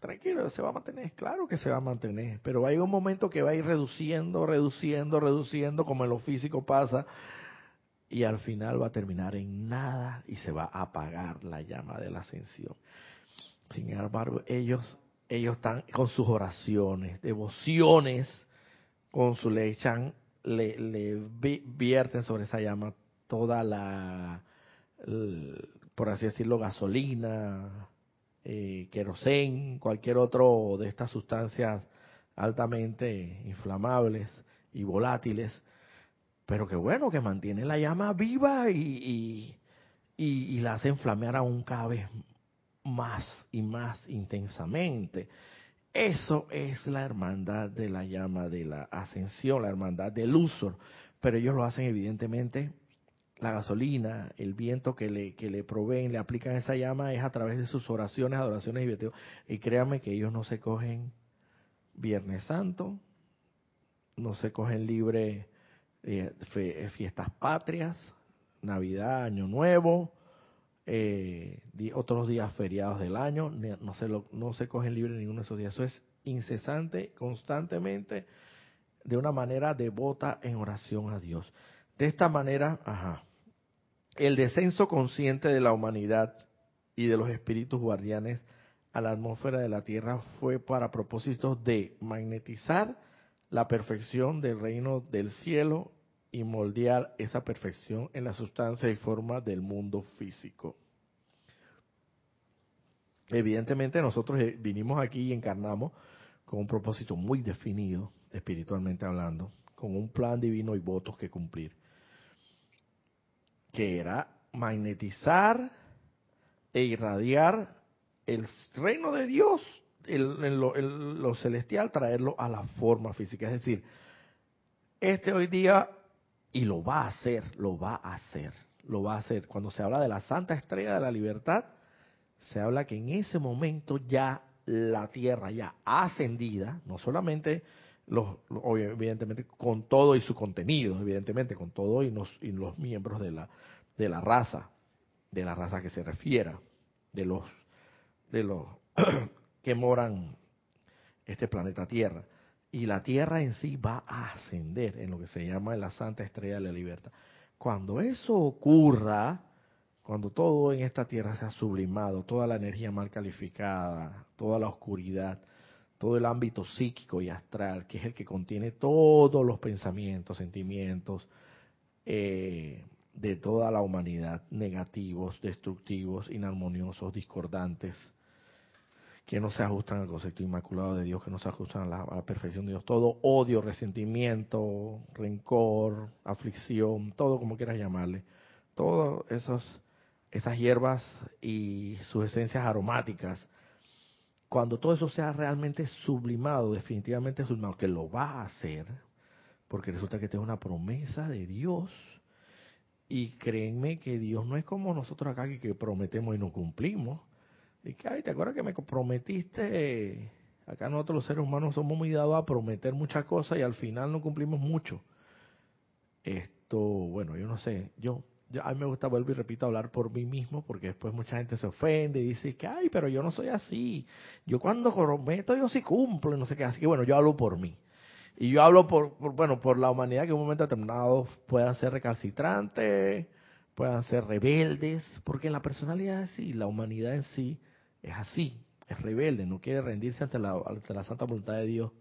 tranquilo, se va a mantener, claro que se va a mantener, pero hay un momento que va a ir reduciendo, reduciendo, reduciendo, como en lo físico pasa, y al final va a terminar en nada y se va a apagar la llama de la ascensión. Sin embargo, ellos, ellos están con sus oraciones, devociones, con su le le vierten sobre esa llama toda la, por así decirlo, gasolina, eh, querosén, cualquier otro de estas sustancias altamente inflamables y volátiles, pero que bueno, que mantiene la llama viva y, y, la hace flamear aún cada vez más y más intensamente. Eso es la hermandad de la llama de la ascensión, la hermandad del Usor, pero ellos lo hacen evidentemente la gasolina, el viento que le, que le proveen, le aplican esa llama es a través de sus oraciones, adoraciones y vieteos. Y créanme que ellos no se cogen Viernes Santo, no se cogen libre eh, fiestas patrias, Navidad, Año Nuevo, eh, otros días feriados del año, no se, no se cogen libre ninguno de esos días. Eso es incesante, constantemente, de una manera devota en oración a Dios. De esta manera, el descenso consciente de la humanidad y de los espíritus guardianes a la atmósfera de la Tierra fue para propósitos de magnetizar la perfección del reino del cielo y moldear esa perfección en la sustancia y forma del mundo físico. Evidentemente nosotros eh, vinimos aquí y encarnamos con un propósito muy definido, espiritualmente hablando, con un plan divino y votos que cumplir que era magnetizar e irradiar el reino de Dios, el, lo, celestial, traerlo a la forma física. Es decir, este hoy día, y lo va a hacer, lo va a hacer, lo va a hacer. Cuando se habla de la Santa Estrella de la Libertad, se habla que en ese momento ya la Tierra ya ascendida, no solamente los, evidentemente con todo y su contenido, evidentemente con todo y los, y los miembros de la, de la raza, de la raza que se refiera, de los, de los <clears throat> que moran este planeta Tierra. Y la Tierra en sí va a ascender en lo que se llama la Santa Estrella de la Libertad. Cuando eso ocurra, cuando todo en esta Tierra sea sublimado, toda la energía mal calificada, toda la oscuridad, todo el ámbito psíquico y astral, que es el que contiene todos los pensamientos, sentimientos eh, de toda la humanidad, negativos, destructivos, inarmoniosos, discordantes, que no se ajustan al concepto inmaculado de Dios, que no se ajustan a la, a la, perfección de Dios. Todo odio, resentimiento, rencor, aflicción, todo como quieras llamarle. Todas esas hierbas y sus esencias aromáticas, cuando todo eso sea realmente sublimado, definitivamente sublimado, que lo va a hacer, porque resulta que tengo una promesa de Dios. Y créenme que Dios no es como nosotros acá que, que prometemos y no cumplimos. Y que, ay, ¿te acuerdas que me prometiste? Acá nosotros los seres humanos somos muy dados a prometer muchas cosas y al final no cumplimos mucho. Esto, bueno, yo no sé, yo, yo a mí me gusta, vuelvo y repito, hablar por mí mismo porque después mucha gente se ofende y dice que, ay, pero yo no soy así. Yo cuando prometo yo sí cumplo y no sé qué. Así que bueno, yo hablo por mí. Y yo hablo por, bueno, por la humanidad que en un momento determinado puedan ser recalcitrantes, puedan ser rebeldes, porque en la personalidad sí, la humanidad en sí es así, es rebelde, no quiere rendirse ante la, ante la santa voluntad de Dios.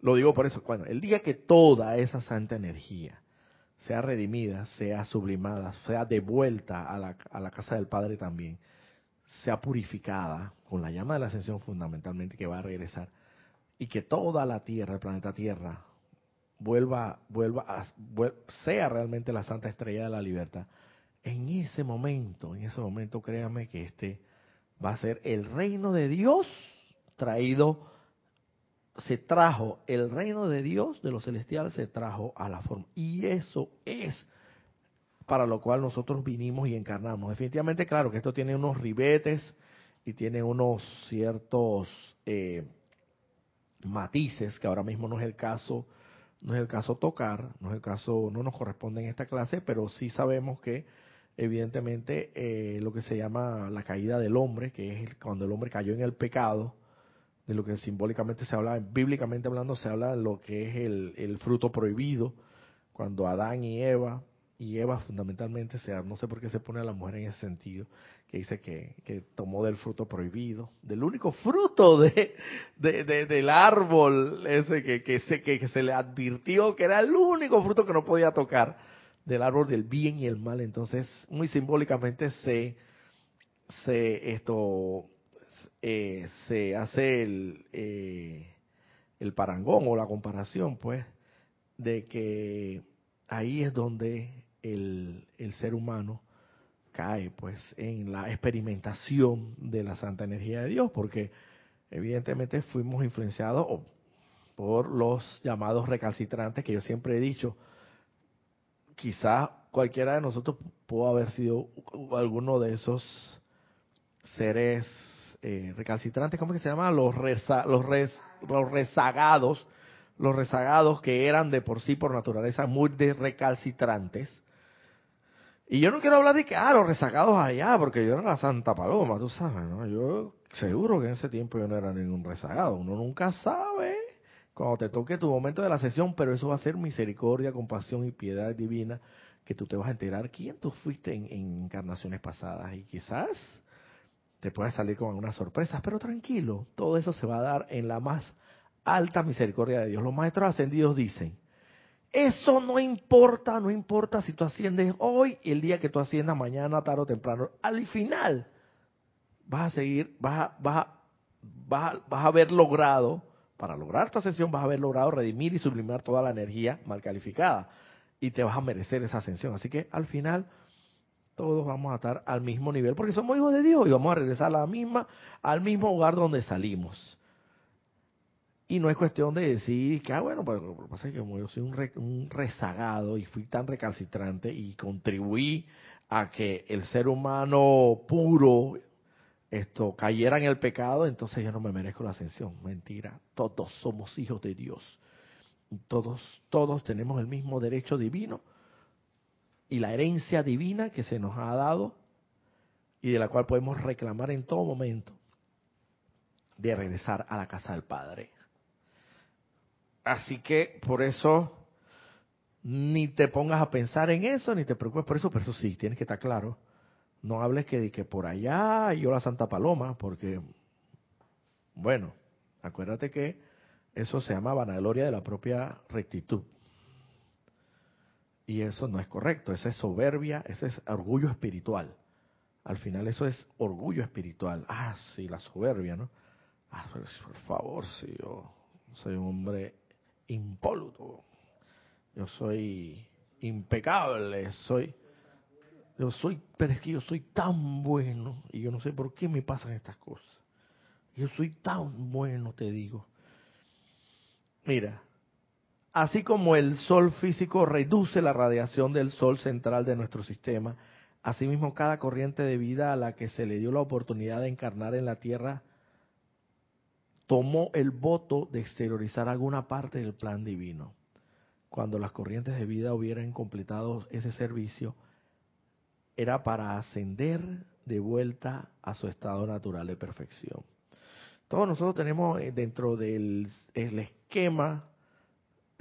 Lo digo por eso, bueno, el día que toda esa santa energía sea redimida, sea sublimada, sea devuelta a la, a la casa del Padre también, sea purificada con la llama de la ascensión fundamentalmente que va a regresar, y que toda la Tierra, el planeta Tierra, vuelva, vuelva a, sea realmente la santa estrella de la libertad, en ese momento, en ese momento créame que este va a ser el reino de Dios traído, se trajo, el reino de Dios de los celestiales se trajo a la forma. Y eso es para lo cual nosotros vinimos y encarnamos. Definitivamente, claro que esto tiene unos ribetes y tiene unos ciertos eh, matices que ahora mismo no es el caso no es el caso tocar, no es el caso, no nos corresponde en esta clase, pero sí sabemos que evidentemente eh, lo que se llama la caída del hombre, que es cuando el hombre cayó en el pecado, de lo que simbólicamente se habla, bíblicamente hablando, se habla de lo que es el, el fruto prohibido, cuando Adán y Eva, y Eva fundamentalmente, sea, no sé por qué se pone a la mujer en ese sentido, que dice que, que tomó del fruto prohibido, del único fruto de, de, de del árbol ese que, que, se, que se le advirtió que era el único fruto que no podía tocar del árbol del bien y el mal. Entonces, muy simbólicamente se, se esto eh, se hace el, eh, el parangón o la comparación, pues, de que ahí es donde el, el ser humano cae, pues, en la experimentación de la santa energía de Dios, porque evidentemente fuimos influenciados por los llamados recalcitrantes que yo siempre he dicho, quizás cualquiera de nosotros pudo haber sido alguno de esos seres eh, recalcitrantes, ¿cómo que se llama? Los, reza, los, res, los rezagados, los rezagados que eran de por sí, por naturaleza, muy de recalcitrantes. Y yo no quiero hablar de que, ah, los rezagados allá, porque yo era la Santa Paloma, tú sabes, ¿no? Yo seguro que en ese tiempo yo no era ningún rezagado, uno nunca sabe cuando te toque tu momento de la sesión, pero eso va a ser misericordia, compasión y piedad divina, que tú te vas a enterar quién tú fuiste en encarnaciones pasadas y quizás te puedas salir con algunas sorpresas, pero tranquilo, todo eso se va a dar en la más alta misericordia de Dios. Los maestros ascendidos dicen, eso no importa, no importa si tú asciendes hoy, el día que tú asciendas mañana, tarde o temprano, al final vas a seguir, vas a, vas a, vas a, vas a haber logrado, para lograr tu ascensión, vas a haber logrado redimir y sublimar toda la energía mal calificada y te vas a merecer esa ascensión. Así que al final todos vamos a estar al mismo nivel porque somos hijos de Dios y vamos a regresar a la misma, al mismo lugar donde salimos. Y no es cuestión de decir que, ah, bueno, pues lo que pasa es que como yo soy un, re, un rezagado y fui tan recalcitrante y contribuí a que el ser humano puro esto cayera en el pecado, entonces yo no me merezco la ascensión. Mentira, todos somos hijos de Dios. Todos, todos tenemos el mismo derecho divino y la herencia divina que se nos ha dado y de la cual podemos reclamar en todo momento de regresar a la casa del Padre. Así que por eso ni te pongas a pensar en eso, ni te preocupes por eso, pero eso sí, tienes que estar claro. No hables que, que por allá yo la Santa Paloma, porque, bueno, acuérdate que eso se llama vanagloria de la propia rectitud. Y eso no es correcto, esa es soberbia, ese es orgullo espiritual. Al final eso es orgullo espiritual. Ah, sí, la soberbia, ¿no? Ah, por favor, si yo soy un hombre impoluto, yo soy impecable, soy, yo soy, pero es que yo soy tan bueno y yo no sé por qué me pasan estas cosas. Yo soy tan bueno, te digo. Mira, así como el sol físico reduce la radiación del sol central de nuestro sistema, asimismo cada corriente de vida a la que se le dio la oportunidad de encarnar en la Tierra tomó el voto de exteriorizar alguna parte del plan divino. Cuando las corrientes de vida hubieran completado ese servicio, era para ascender de vuelta a su estado natural de perfección. Todos nosotros tenemos eh, dentro del esquema,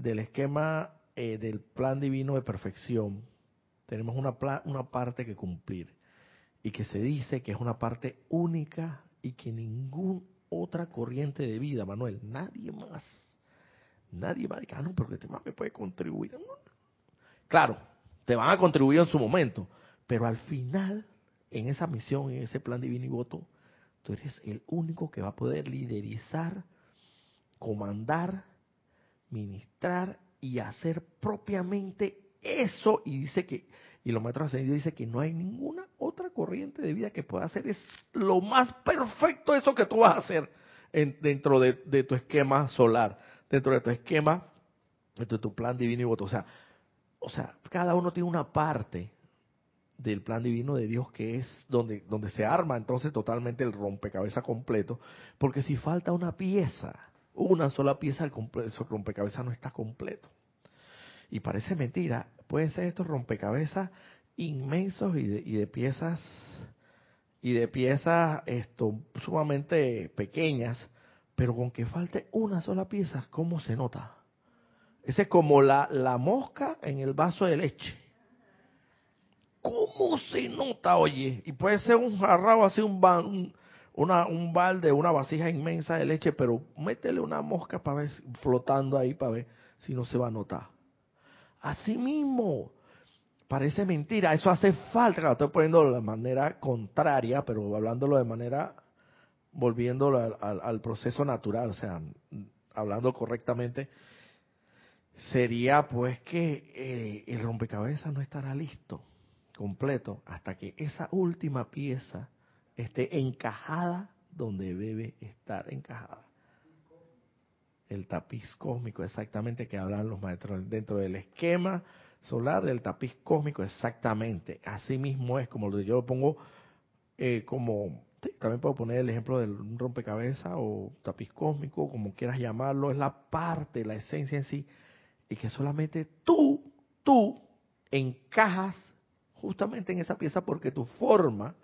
del esquema eh, del plan divino de perfección, tenemos una, una parte que cumplir y que se dice que es una parte única y que ningún otra corriente de vida, Manuel. Nadie más. Nadie decir, ah, no, porque este más puede contribuir. Claro, te van a contribuir en su momento, pero al final, en esa misión, en ese plan divino y voto, tú eres el único que va a poder liderizar, comandar, ministrar y hacer propiamente eso. Y dice que, y los maestros ascendidos dice que no hay ninguna otra corriente de vida que pueda hacer es lo más perfecto eso que tú vas a hacer dentro de, tu esquema solar, dentro de tu esquema, dentro de tu plan divino y voto. O sea, o sea, cada uno tiene una parte del plan divino de Dios que es donde, donde se arma entonces totalmente el rompecabezas completo, porque si falta una pieza, una sola pieza, el, rompecabezas no está completo. Y parece mentira, pueden ser estos rompecabezas inmensos y de, y de piezas y de piezas esto sumamente pequeñas, pero con que falte una sola pieza, ¿cómo se nota? Ese es como la, la mosca en el vaso de leche. ¿Cómo se nota, oye? Y puede ser un jarrao así, un, un, una, un balde, una vasija inmensa de leche, pero métele una mosca para ver, flotando ahí para ver si no se va a notar. Así mismo, parece mentira, eso hace falta, lo estoy poniendo de manera contraria, pero hablándolo de manera, volviéndolo al, proceso natural, o sea, hablando correctamente, sería pues que eh, el rompecabezas no estará listo, completo, hasta que esa última pieza esté encajada donde debe estar encajada. El tapiz cósmico, exactamente, que hablan los maestros dentro del esquema solar del tapiz cósmico, exactamente. Así mismo es como yo lo pongo eh, como, también puedo poner el ejemplo del rompecabezas o tapiz cósmico, como quieras llamarlo, es la parte, la esencia en sí, y que solamente tú, tú encajas justamente en esa pieza porque tu forma,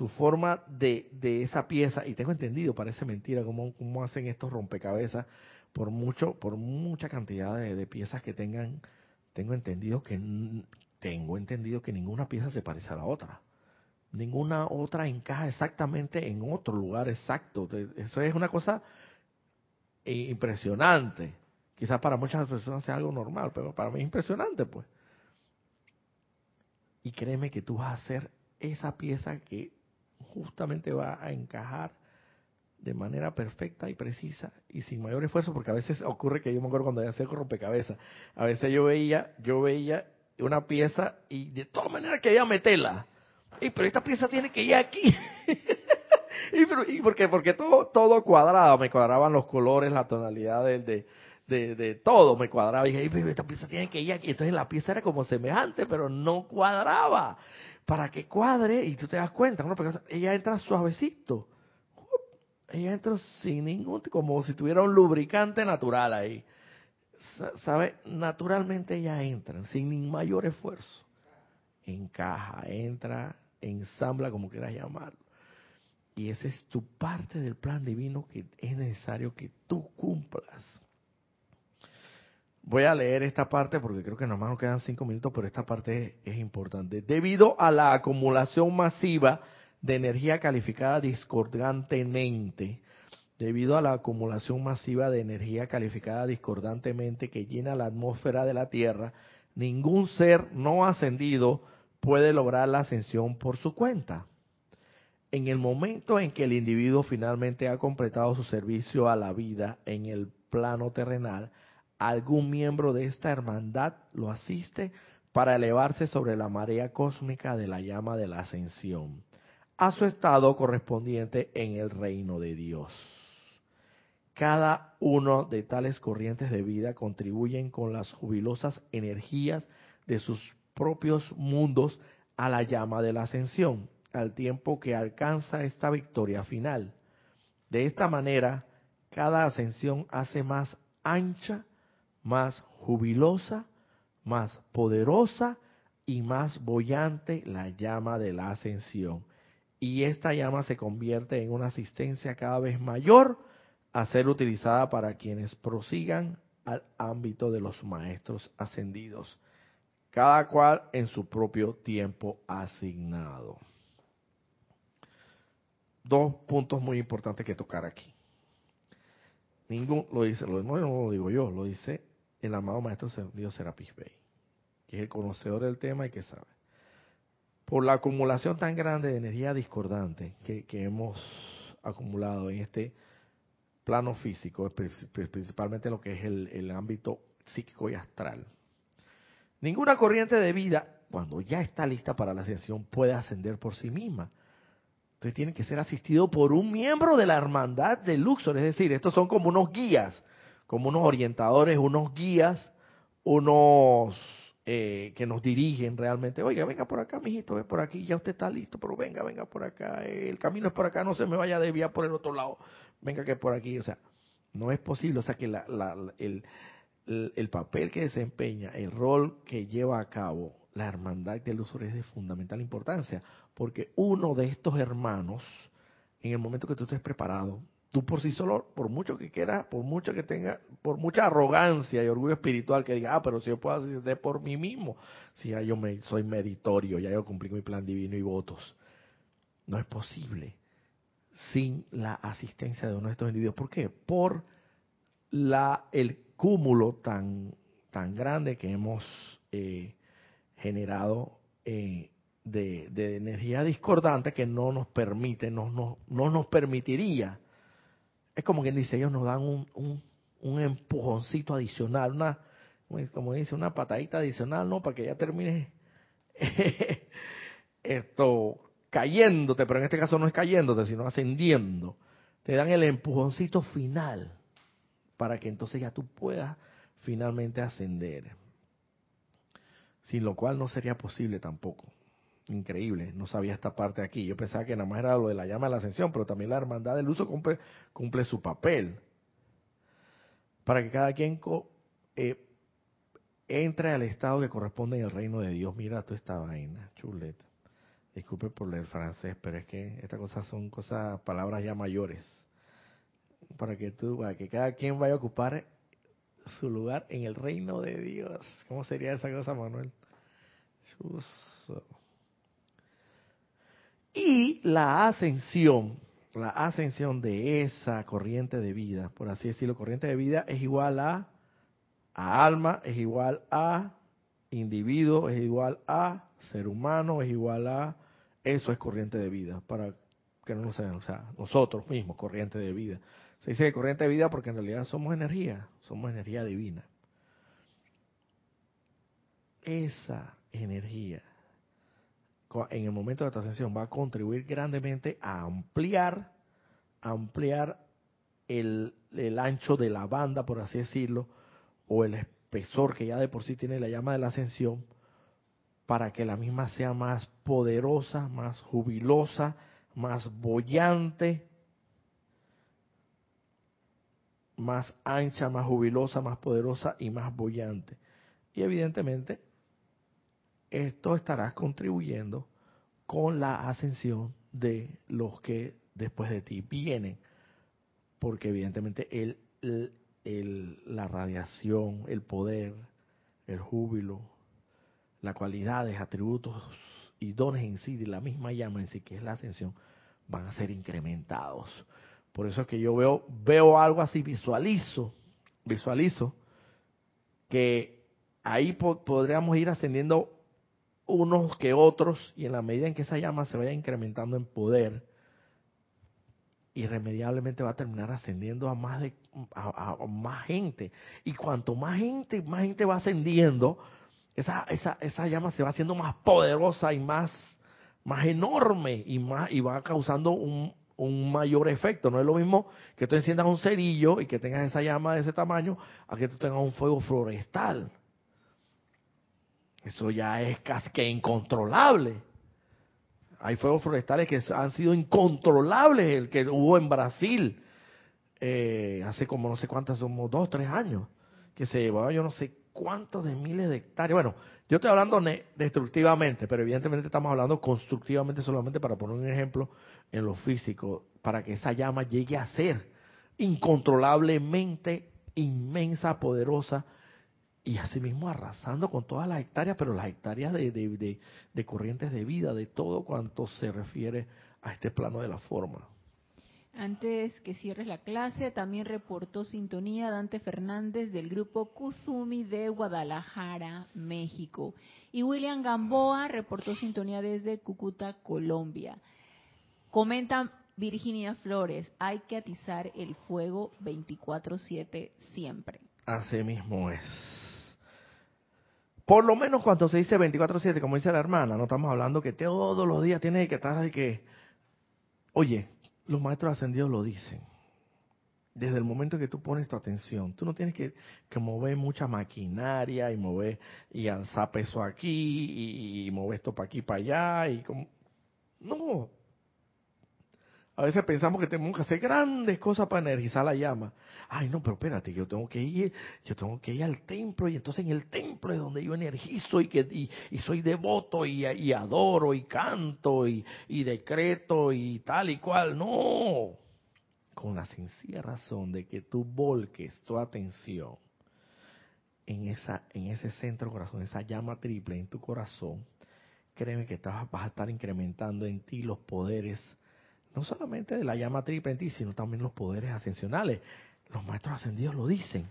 tu forma de, de esa pieza, y tengo entendido, parece mentira cómo, cómo hacen estos rompecabezas por mucho, por mucha cantidad de piezas que tengan tengo entendido que tengo entendido que ninguna pieza se parece a la otra. Ninguna otra encaja exactamente en otro lugar exacto. Eso es una cosa impresionante. Quizás para muchas personas sea algo normal, pero para mí es impresionante, pues. Y créeme que tú vas a hacer esa pieza que justamente va a encajar de manera perfecta y precisa y sin mayor esfuerzo, porque a veces ocurre que yo me acuerdo cuando hacía rompecabezas, a veces yo veía, yo veía una pieza y de todas maneras quería meterla. Y pero esta pieza tiene que ir aquí. <laughs> y, porque porque todo todo cuadraba, me cuadraban los colores, la tonalidad de, de, de, todo, me cuadraba. Y dije, pero esta pieza tiene que ir aquí. Entonces la pieza era como semejante, pero no cuadraba. Para que cuadre, y tú te das cuenta, ella entra suavecito ella entró sin ningún, como si tuviera un lubricante natural ahí. ¿sabe? Naturalmente ya entran, sin mayor esfuerzo. Encaja, entra, ensambla, como quieras llamarlo. Y esa es tu parte del plan divino que es necesario que tú cumplas. Voy a leer esta parte porque creo que nomás nos quedan cinco minutos, pero esta parte es, importante. Debido a la acumulación masiva de energía calificada discordantemente, debido a la acumulación masiva de energía calificada discordantemente que llena la atmósfera de la Tierra, ningún ser no ascendido puede lograr la ascensión por su cuenta. En el momento en que el individuo finalmente ha completado su servicio a la vida en el plano terrenal, algún miembro de esta hermandad lo asiste para elevarse sobre la marea cósmica de la llama de la ascensión, a su estado correspondiente en el reino de Dios. Cada uno de tales corrientes de vida contribuyen con las jubilosas energías de sus propios mundos a la llama de la ascensión, al tiempo que alcanza esta victoria final. De esta manera, cada ascensión hace más ancha, más jubilosa, más poderosa y más bollante la llama de la ascensión. Y esta llama se convierte en una asistencia cada vez mayor a ser utilizada para quienes prosigan al ámbito de los maestros ascendidos cada cual en su propio tiempo asignado. Dos puntos muy importantes que tocar aquí. Ningún lo dice, no, lo digo yo, lo dice el amado maestro Dios Serapis Bey, que es el conocedor del tema y que sabe. Por la acumulación tan grande de energía discordante que, hemos acumulado en este plano físico, principalmente lo que es el, el ámbito psíquico y astral, Ninguna corriente de vida, cuando ya está lista para la ascensión, puede ascender por sí misma. Entonces tiene que ser asistido por un miembro de la hermandad de Luxor. Es decir, estos son como unos guías, como unos orientadores, unos guías, unos eh, que nos dirigen realmente. Oiga, venga por acá, mijito, ve por aquí, ya usted está listo, pero venga, venga por acá. el camino es por acá, no se me vaya a desviar por el otro lado. Venga que por aquí. O sea, no es posible. O sea, que la, el, el, papel que desempeña, el rol que lleva a cabo la hermandad del uso es de fundamental importancia, porque uno de estos hermanos, en el momento que tú estés preparado, tú por sí solo, por mucho que quieras, por mucho que tenga, por mucha arrogancia y orgullo espiritual que diga, ah, pero si yo puedo ascender por mí mismo, si ya yo soy meritorio, ya yo cumplí mi plan divino y votos. No es posible sin la asistencia de uno de estos individuos. ¿Por qué? Por la, el cúmulo tan, tan grande que hemos eh, generado eh, de, energía discordante que no nos permite, no, no, no, nos permitiría. Es como quien dice, ellos nos dan un, un, un empujoncito adicional, una, como dice, una patadita adicional, ¿no? Para que ya termine <laughs> esto cayéndote, pero en este caso no es cayéndote, sino ascendiendo. Te dan el empujoncito final para que entonces ya tú puedas finalmente ascender. Sin lo cual no sería posible tampoco. Increíble, no sabía esta parte aquí. Yo pensaba que nada más era lo de la llama de la ascensión, pero también la hermandad del uso cumple, cumple su papel. Para que cada quien eh, entre al estado que corresponde en el reino de Dios. Mira tú esta vaina, chuleta. Disculpe por leer francés, pero es que estas cosas son cosas, palabras ya mayores para que tú, para que cada quien vaya a ocupar su lugar en el reino de Dios. ¿Cómo sería esa cosa, Manuel? Y la ascensión, la ascensión de esa corriente de vida, por así decirlo, corriente de vida es igual a, a alma, es igual a individuo, es igual a ser humano, es igual a, eso es corriente de vida, para que no lo sepan, o sea, nosotros mismos, corriente de vida. Se dice corriente de vida porque en realidad somos energía, somos energía divina. Esa energía en el momento de tu ascensión va a contribuir grandemente a ampliar, ampliar el, el ancho de la banda, por así decirlo, o el espesor que ya de por sí tiene la llama de la ascensión, para que la misma sea más poderosa, más jubilosa, más bollante, más ancha, más jubilosa, más poderosa y más bollante. Y evidentemente, esto estará contribuyendo con la ascensión de los que después de ti vienen. Porque evidentemente el, la radiación, el poder, el júbilo, las cualidades, atributos y dones en sí de la misma llama en sí, que es la ascensión, van a ser incrementados. Por eso es que yo veo, veo algo así, visualizo, visualizo que ahí podríamos ir ascendiendo unos que otros y en la medida en que esa llama se vaya incrementando en poder, irremediablemente va a terminar ascendiendo a más de a, más gente y cuanto más gente más gente va ascendiendo esa, esa, esa llama se va haciendo más poderosa y más más enorme y más y va causando un, un mayor efecto. No es lo mismo que tú enciendas un cerillo y que tengas esa llama de ese tamaño a que tú tengas un fuego florestal. Eso ya es casi que incontrolable. Hay fuegos forestales que han sido incontrolables, el que hubo en Brasil eh, hace como no sé cuántas, somos dos, tres años, que se llevaba yo no sé cuántos de miles de hectáreas. Bueno, yo estoy hablando destructivamente, pero evidentemente estamos hablando constructivamente solamente para poner un ejemplo en lo físico, para que esa llama llegue a ser incontrolablemente inmensa, poderosa y asimismo arrasando con todas las hectáreas, pero las hectáreas de, de, de corrientes de vida, de todo cuanto se refiere a este plano de la forma. Antes que cierres la clase, también reportó sintonía Dante Fernández del grupo Kuzumi de Guadalajara, México. Y William Gamboa reportó sintonía desde Cúcuta, Colombia. Comenta Virginia Flores, hay que atizar el fuego 24/7 siempre. Así mismo es. Por lo menos cuando se dice 24/7, como dice la hermana, no estamos hablando que todos los días tiene que estar de que, oye, los maestros ascendidos lo dicen. Desde el momento que tú pones tu atención, tú no tienes que, mover mucha maquinaria y mover y alzar peso aquí y, mover esto para aquí para allá y como no, a veces pensamos que tenemos que hacer grandes cosas para energizar la llama. Ay, no, pero espérate, yo tengo que ir, yo tengo que ir al templo y entonces en el templo es donde yo energizo y que y, soy devoto y, y, adoro y canto y, y decreto y tal y cual. No, con la sencilla razón de que tú volques tu atención en esa en ese centro corazón, esa llama triple en tu corazón, créeme que vas a estar incrementando en ti los poderes no solamente de la llama triple en ti, sino también los poderes ascensionales. Los maestros ascendidos lo dicen.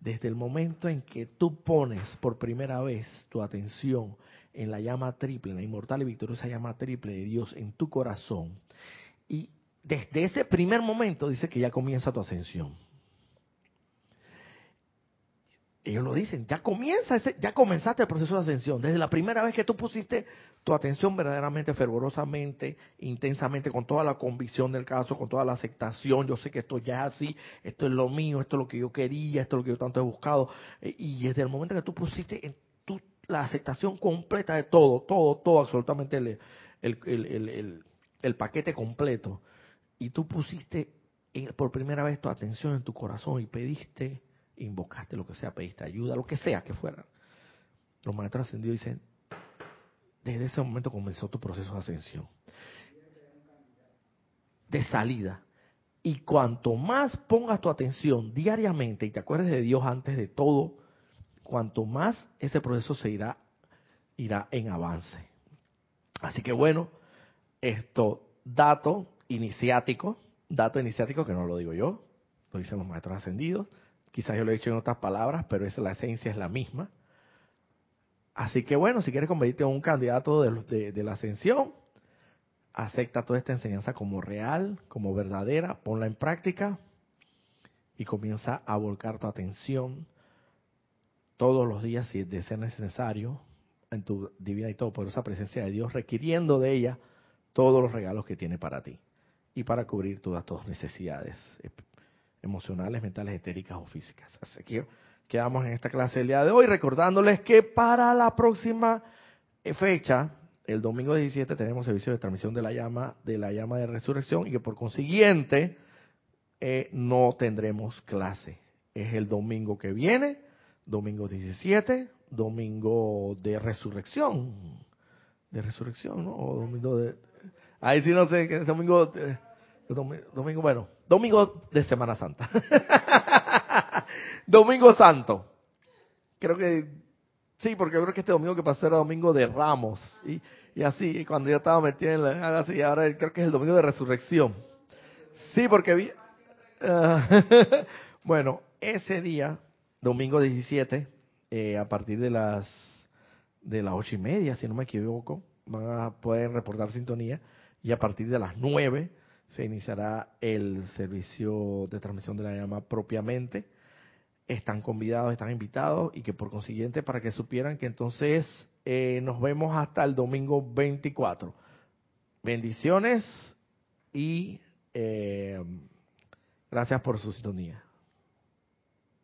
Desde el momento en que tú pones por primera vez tu atención en la llama triple, en la inmortal y victoriosa llama triple de Dios en tu corazón, y desde ese primer momento dice que ya comienza tu ascensión. Ellos lo dicen, ya comienza ese, ya comenzaste el proceso de ascensión. Desde la primera vez que tú pusiste tu atención verdaderamente, fervorosamente, intensamente, con toda la convicción del caso, con toda la aceptación, yo sé que esto ya es así, esto es lo mío, esto es lo que yo quería, esto es lo que yo tanto he buscado. Eh, y desde el momento que tú pusiste la aceptación completa de todo, todo, todo, absolutamente el, el, el, paquete completo, y tú pusiste por primera vez tu atención en tu corazón y pediste invocaste lo que sea, pediste ayuda, lo que sea que fuera. Los maestros ascendidos dicen, desde ese momento comenzó tu proceso de ascensión. De salida. Y cuanto más pongas tu atención diariamente y te acuerdes de Dios antes de todo, cuanto más ese proceso se irá, irá en avance. Así que bueno, esto, dato iniciático, dato iniciático que no lo digo yo, lo dicen los maestros ascendidos, Quizás yo lo he dicho en otras palabras, pero esa, la esencia es la misma. Así que bueno, si quieres convertirte en un candidato de, de la ascensión, acepta toda esta enseñanza como real, como verdadera, ponla en práctica y comienza a volcar tu atención todos los días, si de ser necesario, en tu divina y todo por esa presencia de Dios, requiriendo de ella todos los regalos que tiene para ti y para cubrir todas tus necesidades emocionales, mentales, etéricas o físicas. Así que quedamos en esta clase del día de hoy recordándoles que para la próxima fecha, el domingo 17, tenemos servicio de transmisión de la llama de la llama de resurrección y que por consiguiente eh, no tendremos clase. Es el domingo que viene, domingo 17, domingo de resurrección. De resurrección, ¿no? O domingo de... Ahí sí no sé, domingo... domingo, bueno, domingo de Semana Santa. <laughs> domingo Santo. Creo que sí, porque creo que este domingo que pasó era domingo de Ramos. Y, y así, cuando yo estaba metido en la... Así, ahora creo que es el domingo de resurrección. Sí, porque vi... <laughs> bueno, ese día, domingo 17, eh, a partir de las de las ocho y media, si no me equivoco, van a poder reportar sintonía y a partir de las nueve se iniciará el servicio de transmisión de la llama propiamente. Están convidados, están invitados y que por consiguiente para que supieran que entonces eh, nos vemos hasta el domingo 24. Bendiciones y eh, gracias por su sintonía.